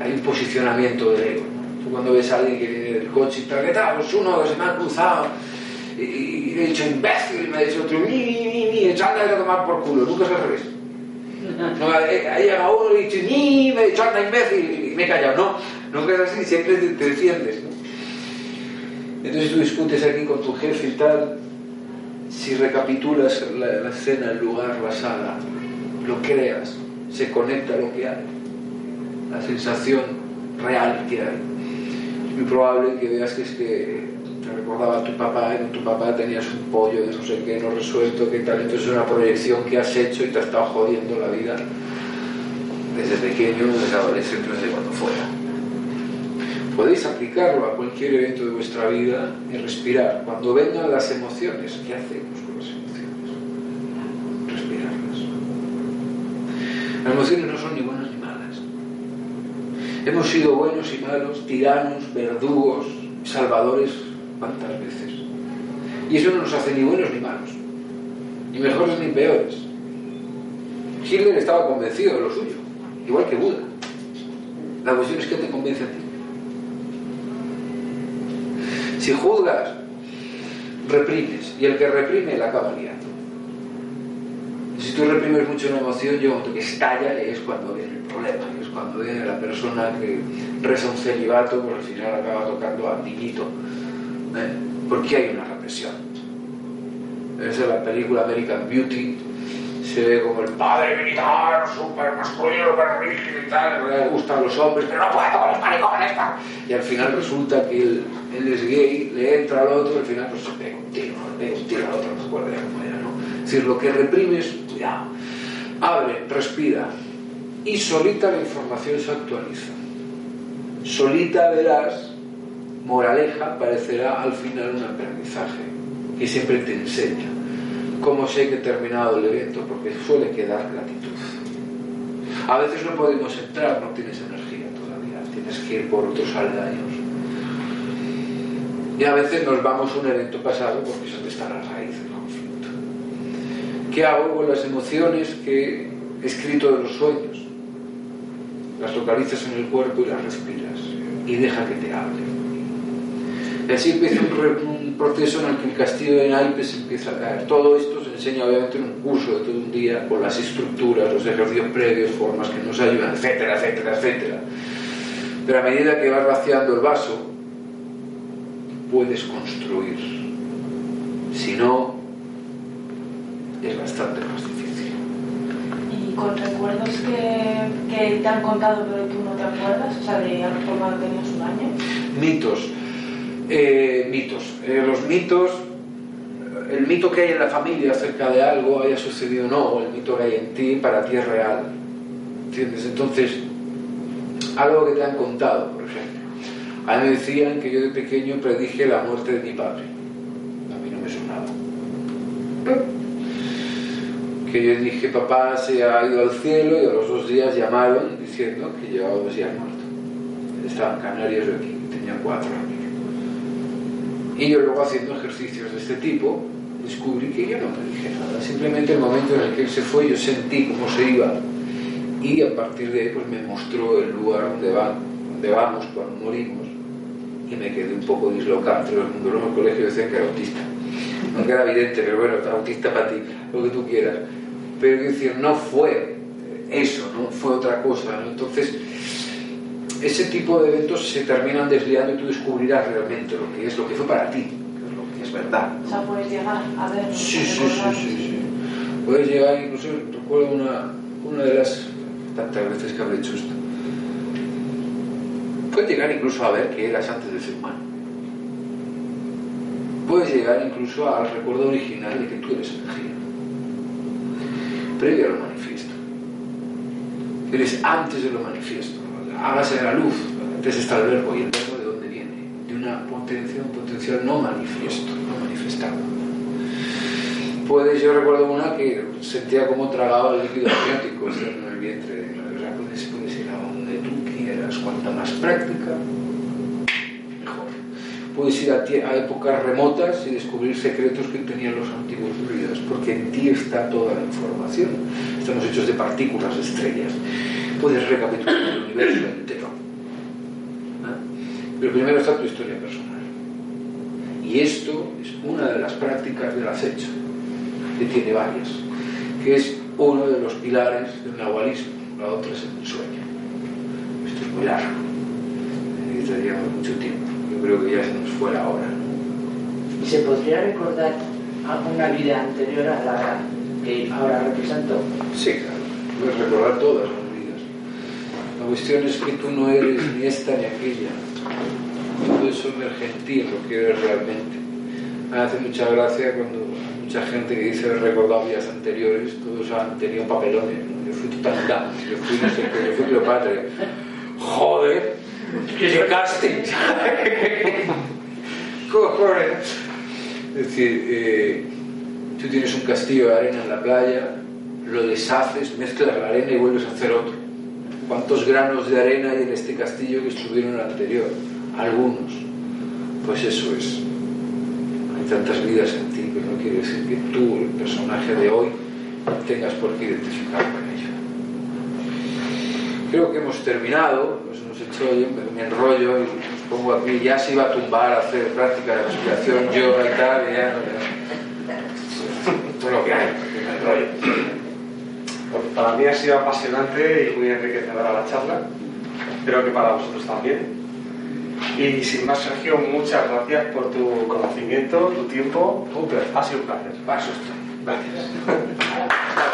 [SPEAKER 2] Hay un posicionamiento del ego. Tú cuando ves a alguien que viene del coche y tal, ¿qué tal? Pues uno que se me ha cruzado y, y le he dicho imbécil, y me ha dicho otro, ni, ni, ni, ni, echarle a tomar por culo, nunca es al revés. No, ha llegado uno y he dicho, ni, me he dicho, anda imbécil, y me he callado. No, nunca es así, siempre te, te defiendes. ¿no? Entonces tú discutes aquí con tu jefe y tal, si recapitulas la, la escena, el lugar, la sala, lo creas, se conecta a lo que hay, la sensación real que hay. Muy probable que veas que es que te recordaba a tu papá y con tu papá tenías un pollo de no sé qué, no resuelto, qué tal. Entonces es una proyección que has hecho y te ha estado jodiendo la vida desde pequeño, desde adolescente, desde cuando fuera. Podéis aplicarlo a cualquier evento de vuestra vida y respirar. Cuando vengan las emociones, ¿qué hacemos con las emociones? Respirarlas. Las emociones no son ni buenas. Hemos sido buenos y malos, tiranos, verdugos, salvadores cuántas veces. Y eso no nos hace ni buenos ni malos, ni mejores ni peores. Hitler estaba convencido de lo suyo, igual que Buda. La cuestión es que te convence a ti. Si juzgas, reprimes, y el que reprime la acaba liando. Si tú reprimes mucho una emoción, llega un momento que estalla y es cuando viene el problema, es cuando viene la persona que reza un celibato, pero al final acaba tocando a niñito. ¿eh? Porque hay una represión. Es en la película American Beauty, se ve como el padre militar, súper masculino, súper rígido y tal, le gustan los hombres, pero no puedo con los maricones. Y al final resulta que él, él, es gay, le entra al otro, y al final pues se pega un tiro, le pega un tiro al otro, no se acuerda ya cómo era, ¿no? Es decir, lo que reprimes, Abre, respira. Y solita la información se actualiza. Solita verás moraleja parecerá al final un aprendizaje que siempre te enseña. Cómo sé que he terminado el evento porque suele quedar gratitud. A veces no podemos entrar no tienes energía todavía. Tienes que ir por otros aldaños y a veces nos vamos a un evento pasado porque es donde está ¿qué hago con las emociones que he escrito de los sueños? las localizas en el cuerpo y las respiras y deja que te hable y así empieza un, un, proceso en el que el castillo de naipes empieza a caer. Todo esto se enseña obviamente en un curso de todo un día con las estructuras, los ejercicios previos, formas que nos ayudan, etcétera, etcétera, etcétera. Pero a medida que vas vaciando el vaso, puedes construir. Si no, es bastante más difícil.
[SPEAKER 8] ¿Y con recuerdos que, que te han contado pero tú no te acuerdas? O sea, de a lo mejor cuando tenías un año.
[SPEAKER 2] Mitos. Eh, mitos. Eh, los mitos el mito que hay en la familia acerca de algo haya sucedido o no, el mito que hay en ti para ti es real. ¿Entiendes? Entonces, algo que te han contado, por ejemplo. A mí me decían que yo de pequeño predije la muerte de mi padre. A mí no me sonaba. Que yo dije, papá se ha ido al cielo y a los dos días llamaron diciendo que llevaba dos días muerto. Estaba en Canarias yo aquí, tenía cuatro años. Y yo luego haciendo ejercicios de este tipo, descubrí que yo no me dije nada. Simplemente el momento en el que él se fue, yo sentí cómo se iba. Y a partir de ahí pues me mostró el lugar donde, van, donde vamos cuando morimos. Y me quedé un poco dislocado entre los en el colegio decían que era autista. No queda evidente, pero bueno, autista para ti, lo que tú quieras. Pero decir, no fue eso, no fue otra cosa. ¿no? Entonces, ese tipo de eventos se terminan desliando y tú descubrirás realmente lo que es, lo que fue para ti, lo que es verdad.
[SPEAKER 8] O sea, puedes llegar a ver.
[SPEAKER 2] Sí, sí, sí, sí, sí. Puedes llegar, incluso recuerdo una, una de las tantas veces que habré hecho esto. Puedes llegar incluso a ver que eras antes de ser humano. Puedes llegar incluso al recuerdo original de que tú eres energía. Previo a lo manifiesto. Eres antes de lo manifiesto. Hágase la luz. Antes está el verbo. ¿Y el verbo de dónde viene? De una potencia, un potencial no manifiesto, no manifestado. Puedes, yo recuerdo una que sentía como tragaba el líquido amniótico en el vientre. O sea, puedes, puedes ir a donde tú quieras. Cuanta más práctica. Puedes ir a, épocas remotas y descubrir secretos que tenían los antiguos druidas, porque en ti está toda la información. Estamos hechos de partículas, estrellas. Puedes recapitular el universo entero. ¿Ah? Pero primero está tu historia personal. Y esto es una de las prácticas del acecho, que tiene varias, que es uno de los pilares del nahualismo. La otra es el sueño. Esto es muy largo. Necesitaríamos mucho tiempo. Creo que ya se nos fue la hora.
[SPEAKER 4] ¿Y se podría recordar alguna vida anterior a la que ahora represento?
[SPEAKER 2] Sí, claro. Puedes recordar todas las vidas. La cuestión es que tú no eres ni esta ni aquella. Todo eso emerge en ti, lo que eres realmente. Me hace mucha gracia cuando mucha gente que dice haber recordado vidas anteriores, todos han tenido papelones. ¿no? Yo fui Tutankamón, yo fui no sé qué, yo fui Cleopatra. Joder, qué casting. Cojones. Es decir, eh, tú tienes un castillo de arena en la playa, lo deshaces, mezclas la arena y vuelves a hacer otro. ¿Cuántos granos de arena hay en este castillo que estuvieron en el anterior? Algunos. Pues eso es. Hay tantas vidas en ti que no quiere decir que tú, el personaje de hoy, tengas por qué identificar con ello. Creo que hemos terminado, nos hemos hecho, yo me, me enrollo y nos pongo aquí, ya se iba a tumbar a hacer práctica de respiración, yoga y tal, y ya no, ya. Lo que hay, me enrollo.
[SPEAKER 5] Pues para mí ha sido apasionante y muy enriquecedora la charla. Espero que para vosotros también. Y sin más, Sergio, muchas gracias por tu conocimiento, tu tiempo. Ha sido un placer.
[SPEAKER 2] Esto.
[SPEAKER 5] Gracias.